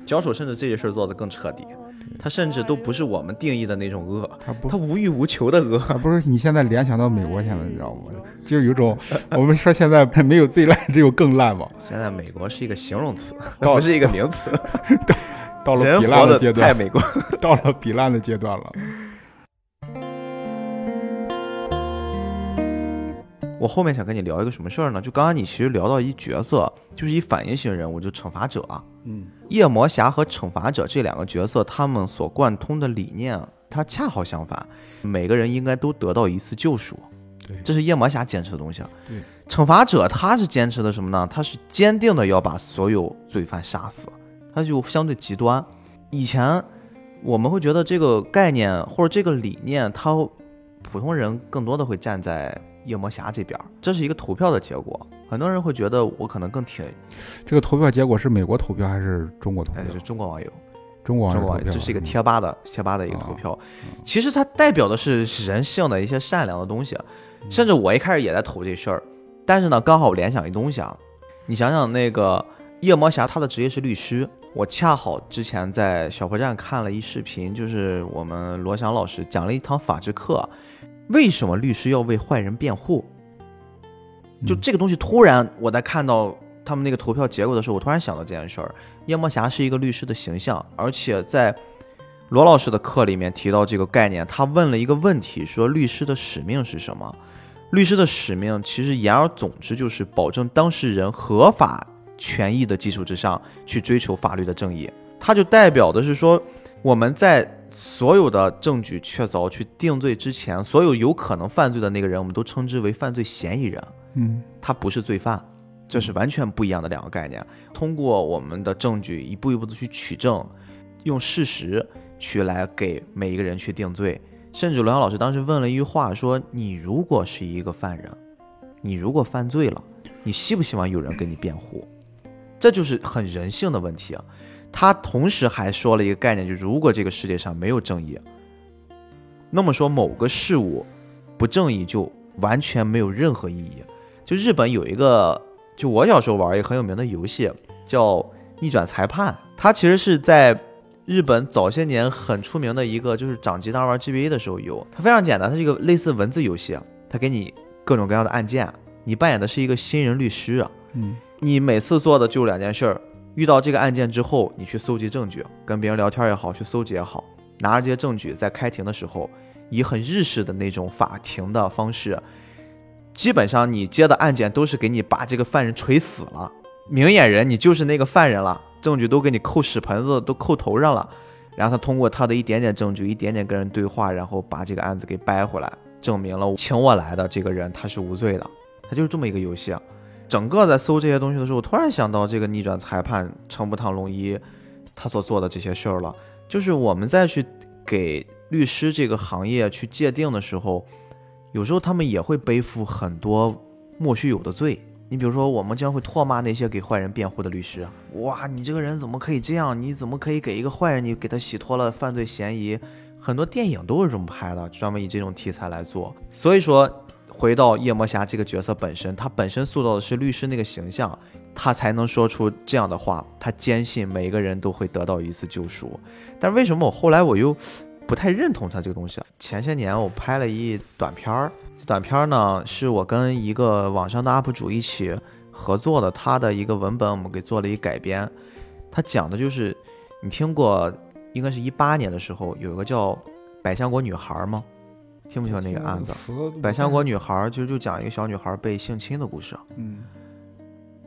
小丑甚至这些事儿做得更彻底，他甚至都不是我们定义的那种恶，他不，他无欲无求的恶，不是你现在联想到美国现在你知道吗？就有种我们说现在没有最烂，只有更烂嘛。现在美国是一个形容词，不是一个名词，到了比烂的阶段，太美国，到了比烂的阶段了。我后面想跟你聊一个什么事儿呢？就刚刚你其实聊到一角色，就是一反应型人物，就惩罚者。嗯，夜魔侠和惩罚者这两个角色，他们所贯通的理念，它恰好相反。每个人应该都得到一次救赎。对，这是夜魔侠坚持的东西。对，惩罚者他是坚持的什么呢？他是坚定的要把所有罪犯杀死，他就相对极端。以前我们会觉得这个概念或者这个理念，他普通人更多的会站在。夜魔侠这边，这是一个投票的结果。很多人会觉得我可能更挺。这个投票结果是美国投票还是中国投票？是中国网友。中国网友，这是一个贴吧的贴吧的一个投票。其实它代表的是人性的一些善良的东西。甚至我一开始也在投这事儿，但是呢，刚好我联想一东西啊。你想想那个夜魔侠，他的职业是律师。我恰好之前在小破站看了一视频，就是我们罗翔老师讲了一堂法制课。为什么律师要为坏人辩护？就这个东西，突然我在看到他们那个投票结果的时候，我突然想到这件事儿：夜魔侠是一个律师的形象，而且在罗老师的课里面提到这个概念。他问了一个问题，说律师的使命是什么？律师的使命其实言而总之就是保证当事人合法权益的基础之上去追求法律的正义。它就代表的是说我们在。所有的证据确凿去定罪之前，所有有可能犯罪的那个人，我们都称之为犯罪嫌疑人。嗯，他不是罪犯，这是完全不一样的两个概念。通过我们的证据一步一步的去取证，用事实去来给每一个人去定罪。甚至罗阳老师当时问了一句话，说：“你如果是一个犯人，你如果犯罪了，你希不希望有人给你辩护？”这就是很人性的问题啊。他同时还说了一个概念，就是如果这个世界上没有正义，那么说某个事物不正义就完全没有任何意义。就日本有一个，就我小时候玩一个很有名的游戏叫逆转裁判，它其实是在日本早些年很出名的一个，就是掌机当时玩 GBA 的时候有。它非常简单，它是一个类似文字游戏，它给你各种各样的案件，你扮演的是一个新人律师啊。嗯，你每次做的就两件事儿。遇到这个案件之后，你去搜集证据，跟别人聊天也好，去搜集也好，拿着这些证据，在开庭的时候，以很日式的那种法庭的方式，基本上你接的案件都是给你把这个犯人锤死了，明眼人你就是那个犯人了，证据都给你扣屎盆子都扣头上了，然后他通过他的一点点证据，一点点跟人对话，然后把这个案子给掰回来，证明了请我来的这个人他是无罪的，他就是这么一个游戏。整个在搜这些东西的时候，我突然想到这个逆转裁判程步堂龙一他所做的这些事儿了。就是我们再去给律师这个行业去界定的时候，有时候他们也会背负很多莫须有的罪。你比如说，我们将会唾骂那些给坏人辩护的律师。哇，你这个人怎么可以这样？你怎么可以给一个坏人，你给他洗脱了犯罪嫌疑？很多电影都是这么拍的，专门以这种题材来做。所以说。回到夜魔侠这个角色本身，他本身塑造的是律师那个形象，他才能说出这样的话。他坚信每一个人都会得到一次救赎。但为什么我后来我又不太认同他这个东西？前些年我拍了一短片儿，短片儿呢是我跟一个网上的 UP 主一起合作的，他的一个文本我们给做了一改编。他讲的就是你听过，应该是一八年的时候有一个叫百香果女孩吗？听不听那个案子？百香果女孩其实就讲一个小女孩被性侵的故事。嗯，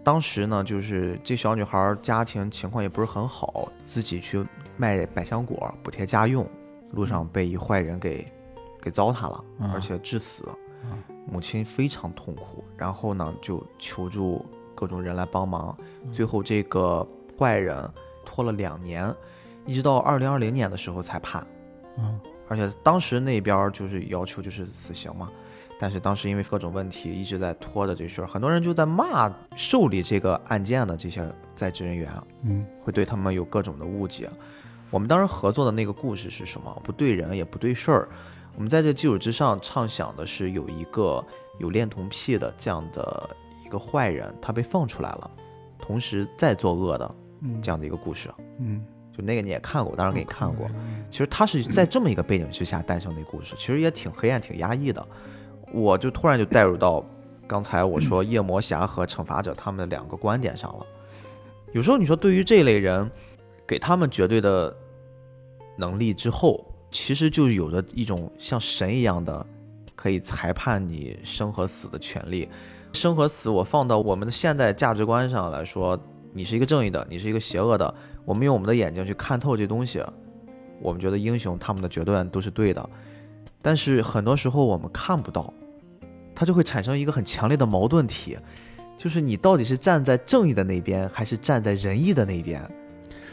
当时呢，就是这小女孩家庭情况也不是很好，自己去卖百香果补贴家用，路上被一坏人给给糟蹋了，而且致死。母亲非常痛苦，然后呢就求助各种人来帮忙。最后这个坏人拖了两年，一直到二零二零年的时候才判。嗯。而且当时那边就是要求就是死刑嘛，但是当时因为各种问题一直在拖着这事儿，很多人就在骂受理这个案件的这些在职人员，嗯，会对他们有各种的误解。我们当时合作的那个故事是什么？不对人也不对事儿。我们在这基础之上畅想的是有一个有恋童癖的这样的一个坏人，他被放出来了，同时在作恶的这样的一个故事，嗯。就那个你也看过，我当时给你看过。其实他是在这么一个背景之下诞生的故事，其实也挺黑暗、挺压抑的。我就突然就带入到刚才我说夜魔侠和惩罚者他们的两个观点上了。有时候你说对于这类人，给他们绝对的能力之后，其实就有着一种像神一样的可以裁判你生和死的权利。生和死，我放到我们的现代价值观上来说，你是一个正义的，你是一个邪恶的。我们用我们的眼睛去看透这东西，我们觉得英雄他们的决断都是对的，但是很多时候我们看不到，它就会产生一个很强烈的矛盾体，就是你到底是站在正义的那边，还是站在仁义的那边？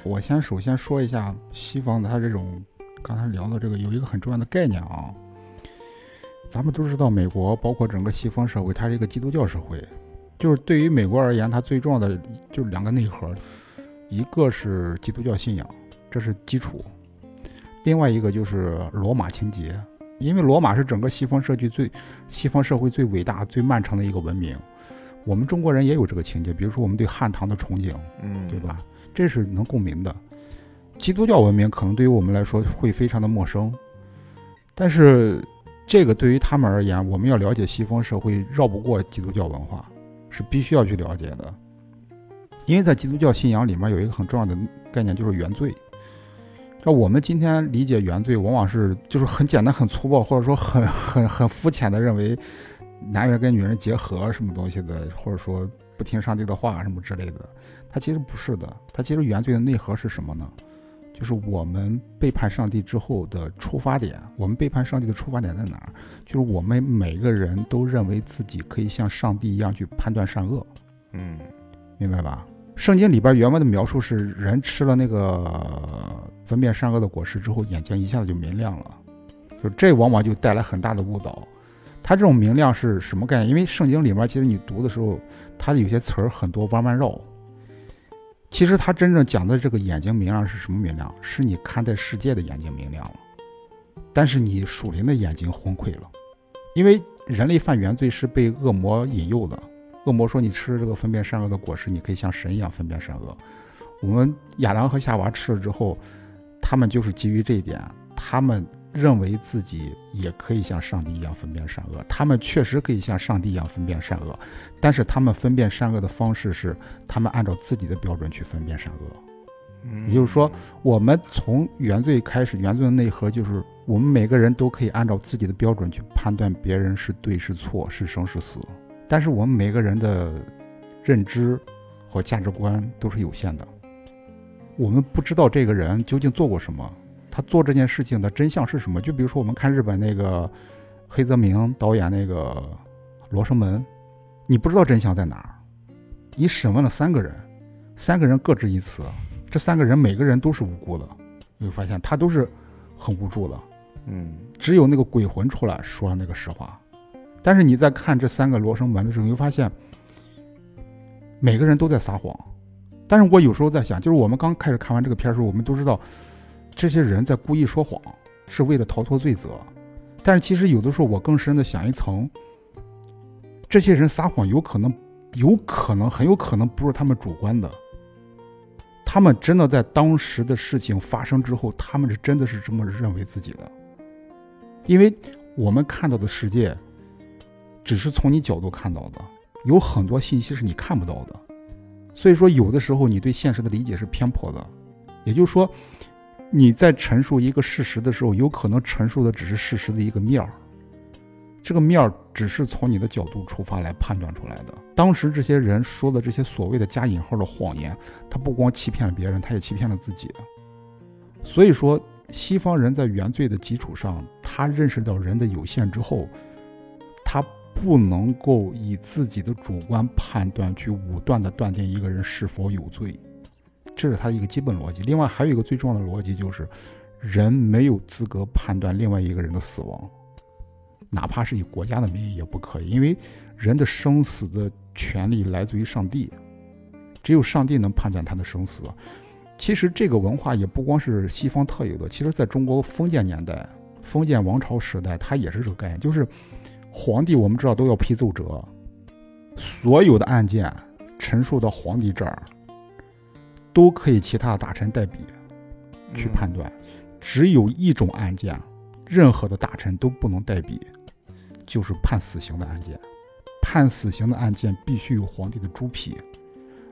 我先首先说一下西方的它这种刚才聊的这个有一个很重要的概念啊，咱们都知道美国包括整个西方社会，它是一个基督教社会，就是对于美国而言，它最重要的就是两个内核。一个是基督教信仰，这是基础；另外一个就是罗马情节，因为罗马是整个西方社区最、西方社会最伟大、最漫长的一个文明。我们中国人也有这个情节，比如说我们对汉唐的憧憬，嗯，对吧？这是能共鸣的。基督教文明可能对于我们来说会非常的陌生，但是这个对于他们而言，我们要了解西方社会，绕不过基督教文化，是必须要去了解的。因为在基督教信仰里面有一个很重要的概念，就是原罪。那我们今天理解原罪，往往是就是很简单、很粗暴，或者说很很很肤浅的认为，男人跟女人结合什么东西的，或者说不听上帝的话什么之类的。它其实不是的，它其实原罪的内核是什么呢？就是我们背叛上帝之后的出发点。我们背叛上帝的出发点在哪儿？就是我们每个人都认为自己可以像上帝一样去判断善恶。嗯，明白吧？圣经里边原文的描述是，人吃了那个分辨善恶的果实之后，眼睛一下子就明亮了，就这往往就带来很大的误导。它这种明亮是什么概念？因为圣经里面其实你读的时候，它有些词儿很多弯弯绕。其实它真正讲的这个眼睛明亮是什么明亮？是你看待世界的眼睛明亮了，但是你属灵的眼睛昏聩了，因为人类犯原罪是被恶魔引诱的。恶魔说你吃了这个分辨善恶的果实，你可以像神一样分辨善恶。我们亚当和夏娃吃了之后，他们就是基于这一点，他们。认为自己也可以像上帝一样分辨善恶，他们确实可以像上帝一样分辨善恶，但是他们分辨善恶的方式是，他们按照自己的标准去分辨善恶。也就是说，我们从原罪开始，原罪的内核就是我们每个人都可以按照自己的标准去判断别人是对是错，是生是死。但是我们每个人的认知和价值观都是有限的，我们不知道这个人究竟做过什么。他做这件事情的真相是什么？就比如说，我们看日本那个黑泽明导演那个《罗生门》，你不知道真相在哪儿。你审问了三个人，三个人各执一词，这三个人每个人都是无辜的。你会发现他都是很无助的，嗯，只有那个鬼魂出来说了那个实话。但是你在看这三个罗生门的时候，你会发现每个人都在撒谎。但是我有时候在想，就是我们刚开始看完这个片儿时候，我们都知道。这些人在故意说谎，是为了逃脱罪责。但是其实有的时候，我更深的想一层，这些人撒谎有可能，有可能，很有可能不是他们主观的。他们真的在当时的事情发生之后，他们是真的是这么认为自己的。因为我们看到的世界，只是从你角度看到的，有很多信息是你看不到的。所以说，有的时候你对现实的理解是偏颇的。也就是说。你在陈述一个事实的时候，有可能陈述的只是事实的一个面儿，这个面儿只是从你的角度出发来判断出来的。当时这些人说的这些所谓的加引号的谎言，他不光欺骗了别人，他也欺骗了自己。所以说，西方人在原罪的基础上，他认识到人的有限之后，不能够以自己的主观判断去武断的断定一个人是否有罪。这是他一个基本逻辑。另外还有一个最重要的逻辑就是，人没有资格判断另外一个人的死亡，哪怕是以国家的名义也不可以，因为人的生死的权利来自于上帝，只有上帝能判断他的生死。其实这个文化也不光是西方特有的，其实在中国封建年代、封建王朝时代，它也是这个概念，就是皇帝我们知道都要批奏折，所有的案件陈述到皇帝这儿。都可以其他大臣代笔去判断，只有一种案件，任何的大臣都不能代笔，就是判死刑的案件。判死刑的案件必须有皇帝的朱批，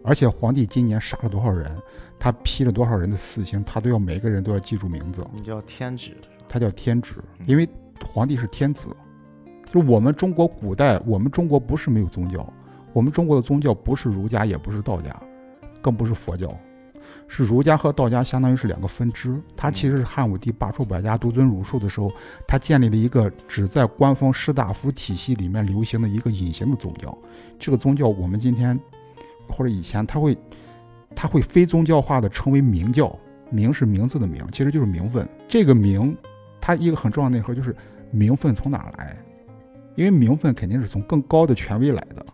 而且皇帝今年杀了多少人，他批了多少人的死刑，他都要每个人都要记住名字。你叫天旨，他叫天旨，因为皇帝是天子。就我们中国古代，我们中国不是没有宗教，我们中国的宗教不是儒家，也不是道家，更不是佛教。是儒家和道家相当于是两个分支，它其实是汉武帝罢黜百家，独尊儒术的时候，他建立了一个只在官方士大夫体系里面流行的一个隐形的宗教。这个宗教我们今天或者以前，他会他会非宗教化的称为名教，名是名字的名，其实就是名分。这个名，它一个很重要的内核就是名分从哪来？因为名分肯定是从更高的权威来的。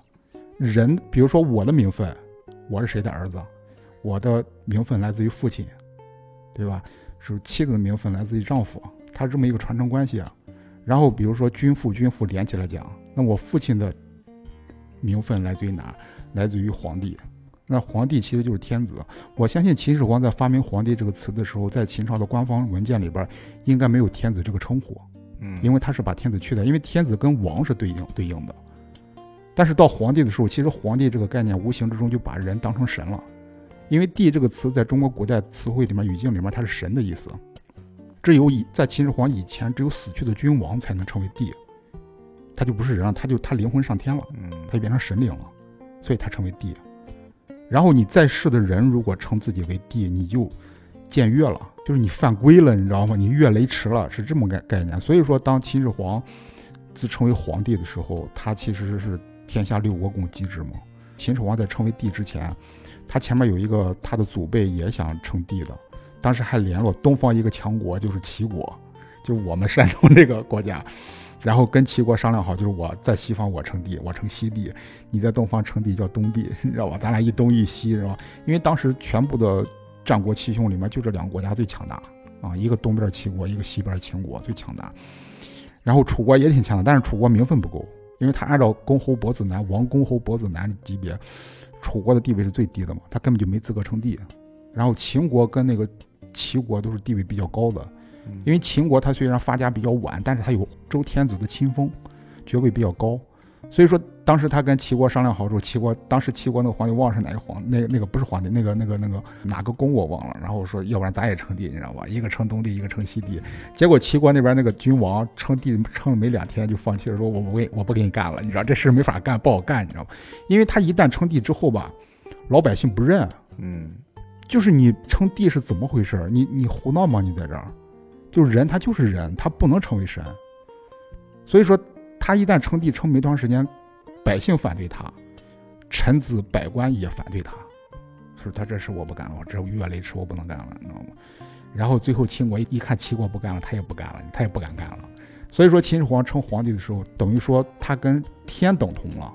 人，比如说我的名分，我是谁的儿子？我的名分来自于父亲，对吧？是妻子的名分来自于丈夫，他这么一个传承关系啊。然后比如说君父君父连起来讲，那我父亲的名分来自于哪？来自于皇帝。那皇帝其实就是天子。我相信秦始皇在发明“皇帝”这个词的时候，在秦朝的官方文件里边应该没有“天子”这个称呼，嗯，因为他是把天子去掉，因为天子跟王是对应对应的。但是到皇帝的时候，其实皇帝这个概念无形之中就把人当成神了。因为“帝”这个词在中国古代词汇里面、语境里面，它是神的意思。只有以在秦始皇以前，只有死去的君王才能称为帝，他就不是人了，他就他灵魂上天了，嗯，他就变成神灵了，所以他称为帝。然后你在世的人如果称自己为帝，你就僭越了，就是你犯规了，你知道吗？你越雷池了，是这么概概念。所以说，当秦始皇自称为皇帝的时候，他其实是天下六国共击之嘛。秦始皇在称为帝之前。他前面有一个他的祖辈也想称帝的，当时还联络东方一个强国，就是齐国，就是我们山东这个国家，然后跟齐国商量好，就是我在西方我称帝，我称西帝，你在东方称帝叫东帝，你知道吧？咱俩一东一西，是吧？因为当时全部的战国七雄里面，就这两个国家最强大啊，一个东边齐国，一个西边秦国最强大。然后楚国也挺强的，但是楚国名分不够，因为他按照公侯伯子男王公侯伯子男的级别，楚国的地位是最低的嘛，他根本就没资格称帝。然后秦国跟那个齐国都是地位比较高的，因为秦国他虽然发家比较晚，但是他有周天子的亲封，爵位比较高。所以说，当时他跟齐国商量好之后，齐国当时齐国那个皇帝忘了是哪个皇，那那个不是皇帝，那个那个那个哪个公我忘了。然后说，要不然咱也称帝，你知道吧？一个称东帝，一个称西帝。结果齐国那边那个君王称帝称了没两天就放弃了，说我不给我不给你干了，你知道这事没法干，不好干，你知道吧？因为他一旦称帝之后吧，老百姓不认，嗯，就是你称帝是怎么回事？你你胡闹吗？你在这儿，就是人他就是人，他不能成为神，所以说。他一旦称帝，称没多长时间，百姓反对他，臣子百官也反对他，说他这事我不干了，我这越雷池我不能干了，你知道吗？然后最后秦国一看齐国不干了，他也不干了，他也不敢干了。所以说秦始皇称皇帝的时候，等于说他跟天等同了，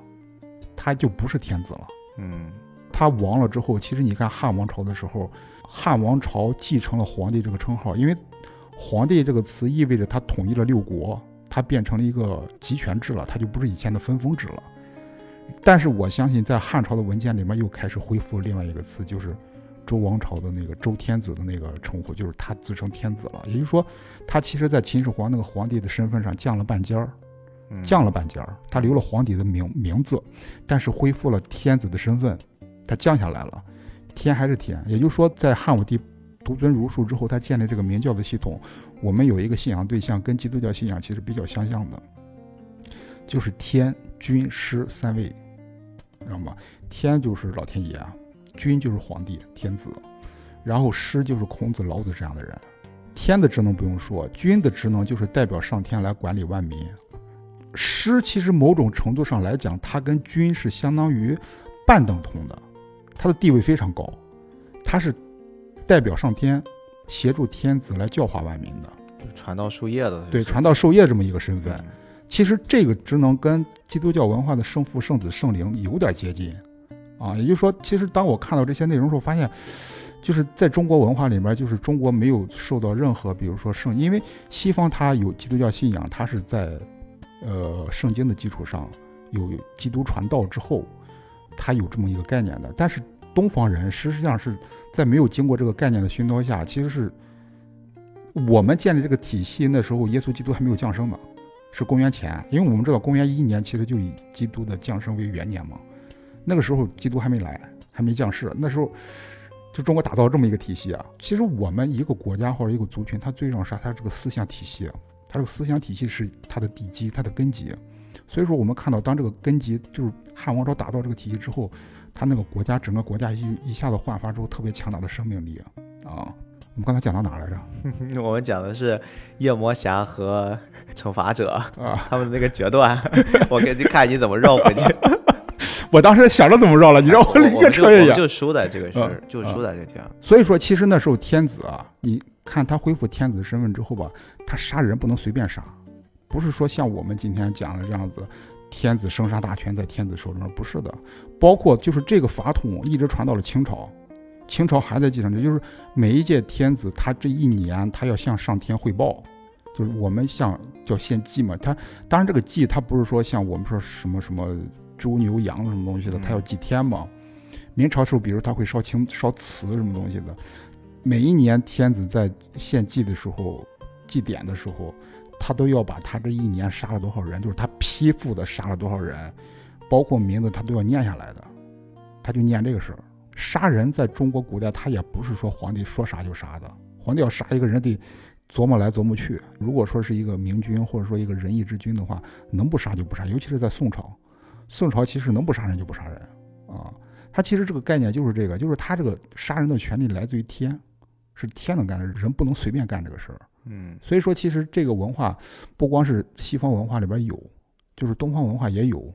他就不是天子了。嗯，他亡了之后，其实你看汉王朝的时候，汉王朝继承了皇帝这个称号，因为皇帝这个词意味着他统一了六国。它变成了一个集权制了，它就不是以前的分封制了。但是我相信，在汉朝的文件里面又开始恢复另外一个词，就是周王朝的那个周天子的那个称呼，就是他自称天子了。也就是说，他其实在秦始皇那个皇帝的身份上降了半截儿，降了半截儿。他留了皇帝的名名字，但是恢复了天子的身份，他降下来了。天还是天，也就是说，在汉武帝独尊儒术之后，他建立这个明教的系统。我们有一个信仰对象，跟基督教信仰其实比较相像的，就是天、君、师三位，知道吗？天就是老天爷啊，君就是皇帝、天子，然后师就是孔子、老子这样的人。天的职能不用说，君的职能就是代表上天来管理万民。师其实某种程度上来讲，他跟君是相当于半等同的，他的地位非常高，他是代表上天。协助天子来教化万民的，传道授业的，对，传道授业这么一个身份。其实这个职能跟基督教文化的圣父、圣子、圣灵有点接近，啊，也就是说，其实当我看到这些内容时候，发现，就是在中国文化里面，就是中国没有受到任何，比如说圣，因为西方它有基督教信仰，它是在，呃，圣经的基础上有基督传道之后，它有这么一个概念的，但是。东方人实际上是在没有经过这个概念的熏陶下，其实是我们建立这个体系那时候，耶稣基督还没有降生呢，是公元前，因为我们知道公元一年其实就以基督的降生为元年嘛，那个时候基督还没来，还没降世，那时候就中国打造这么一个体系啊。其实我们一个国家或者一个族群，它最重要啥？它这个思想体系，它这个思想体系是它的地基，它的根基。所以说，我们看到当这个根基就是汉王朝打造这个体系之后。他那个国家，整个国家一一下子焕发出特别强大的生命力啊！我们刚才讲到哪来着？我们讲的是夜魔侠和惩罚者啊，他们那个决断。我给你看你怎么绕回去。我当时想着怎么绕了，你让我越扯越远。就输在这个事，就输在这天。所以说，其实那时候天子啊，你看他恢复天子身份之后吧，他杀人不能随便杀，不是说像我们今天讲的这样子。天子生杀大权在天子手中，不是的。包括就是这个法统一直传到了清朝，清朝还在继承着，就是每一届天子他这一年他要向上天汇报，就是我们像叫献祭嘛。他当然这个祭他不是说像我们说什么什么猪牛羊什么东西的，他要祭天嘛。明朝时候，比如他会烧青烧瓷什么东西的，每一年天子在献祭的时候，祭典的时候。他都要把他这一年杀了多少人，就是他批复的杀了多少人，包括名字他都要念下来的，他就念这个事儿。杀人在中国古代，他也不是说皇帝说杀就杀的，皇帝要杀一个人得琢磨来琢磨去。如果说是一个明君或者说一个仁义之君的话，能不杀就不杀，尤其是在宋朝，宋朝其实能不杀人就不杀人啊。他其实这个概念就是这个，就是他这个杀人的权利来自于天，是天能干的，人不能随便干这个事儿。嗯，所以说其实这个文化不光是西方文化里边有，就是东方文化也有。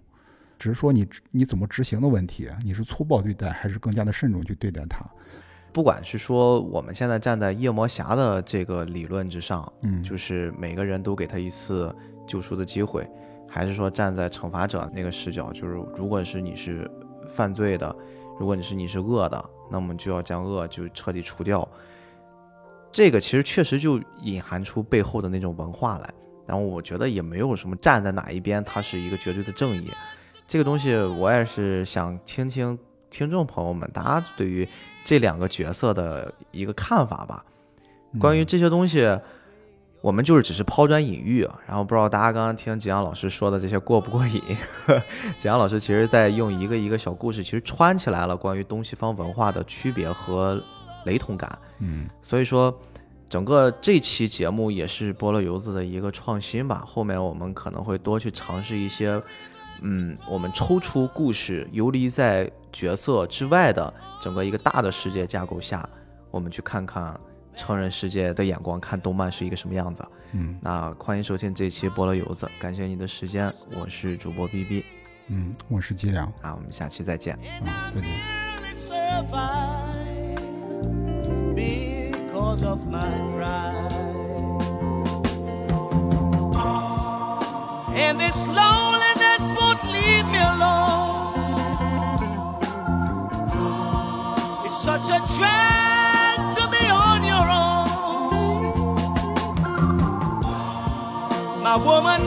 只是说你你怎么执行的问题，你是粗暴对待还是更加的慎重去对待它？不管是说我们现在站在夜魔侠的这个理论之上，嗯，就是每个人都给他一次救赎的机会，还是说站在惩罚者那个视角，就是如果是你是犯罪的，如果你是你是恶的，那么就要将恶就彻底除掉。这个其实确实就隐含出背后的那种文化来。然后我觉得也没有什么站在哪一边，它是一个绝对的正义。这个东西我也是想听听听众朋友们大家对于这两个角色的一个看法吧。关于这些东西，我们就是只是抛砖引玉。然后不知道大家刚刚听景阳老师说的这些过不过瘾？景阳老师其实在用一个一个小故事，其实串起来了关于东西方文化的区别和雷同感。嗯，所以说。整个这期节目也是菠萝油子的一个创新吧。后面我们可能会多去尝试一些，嗯，我们抽出故事，游离在角色之外的整个一个大的世界架构下，我们去看看成人世界的眼光看动漫是一个什么样子。嗯，那欢迎收听这期菠萝油子，感谢你的时间，我是主播 B B，嗯，我是季良，啊，我们下期再见，啊，再见。Leave me alone. It's such a drag to be on your own. My woman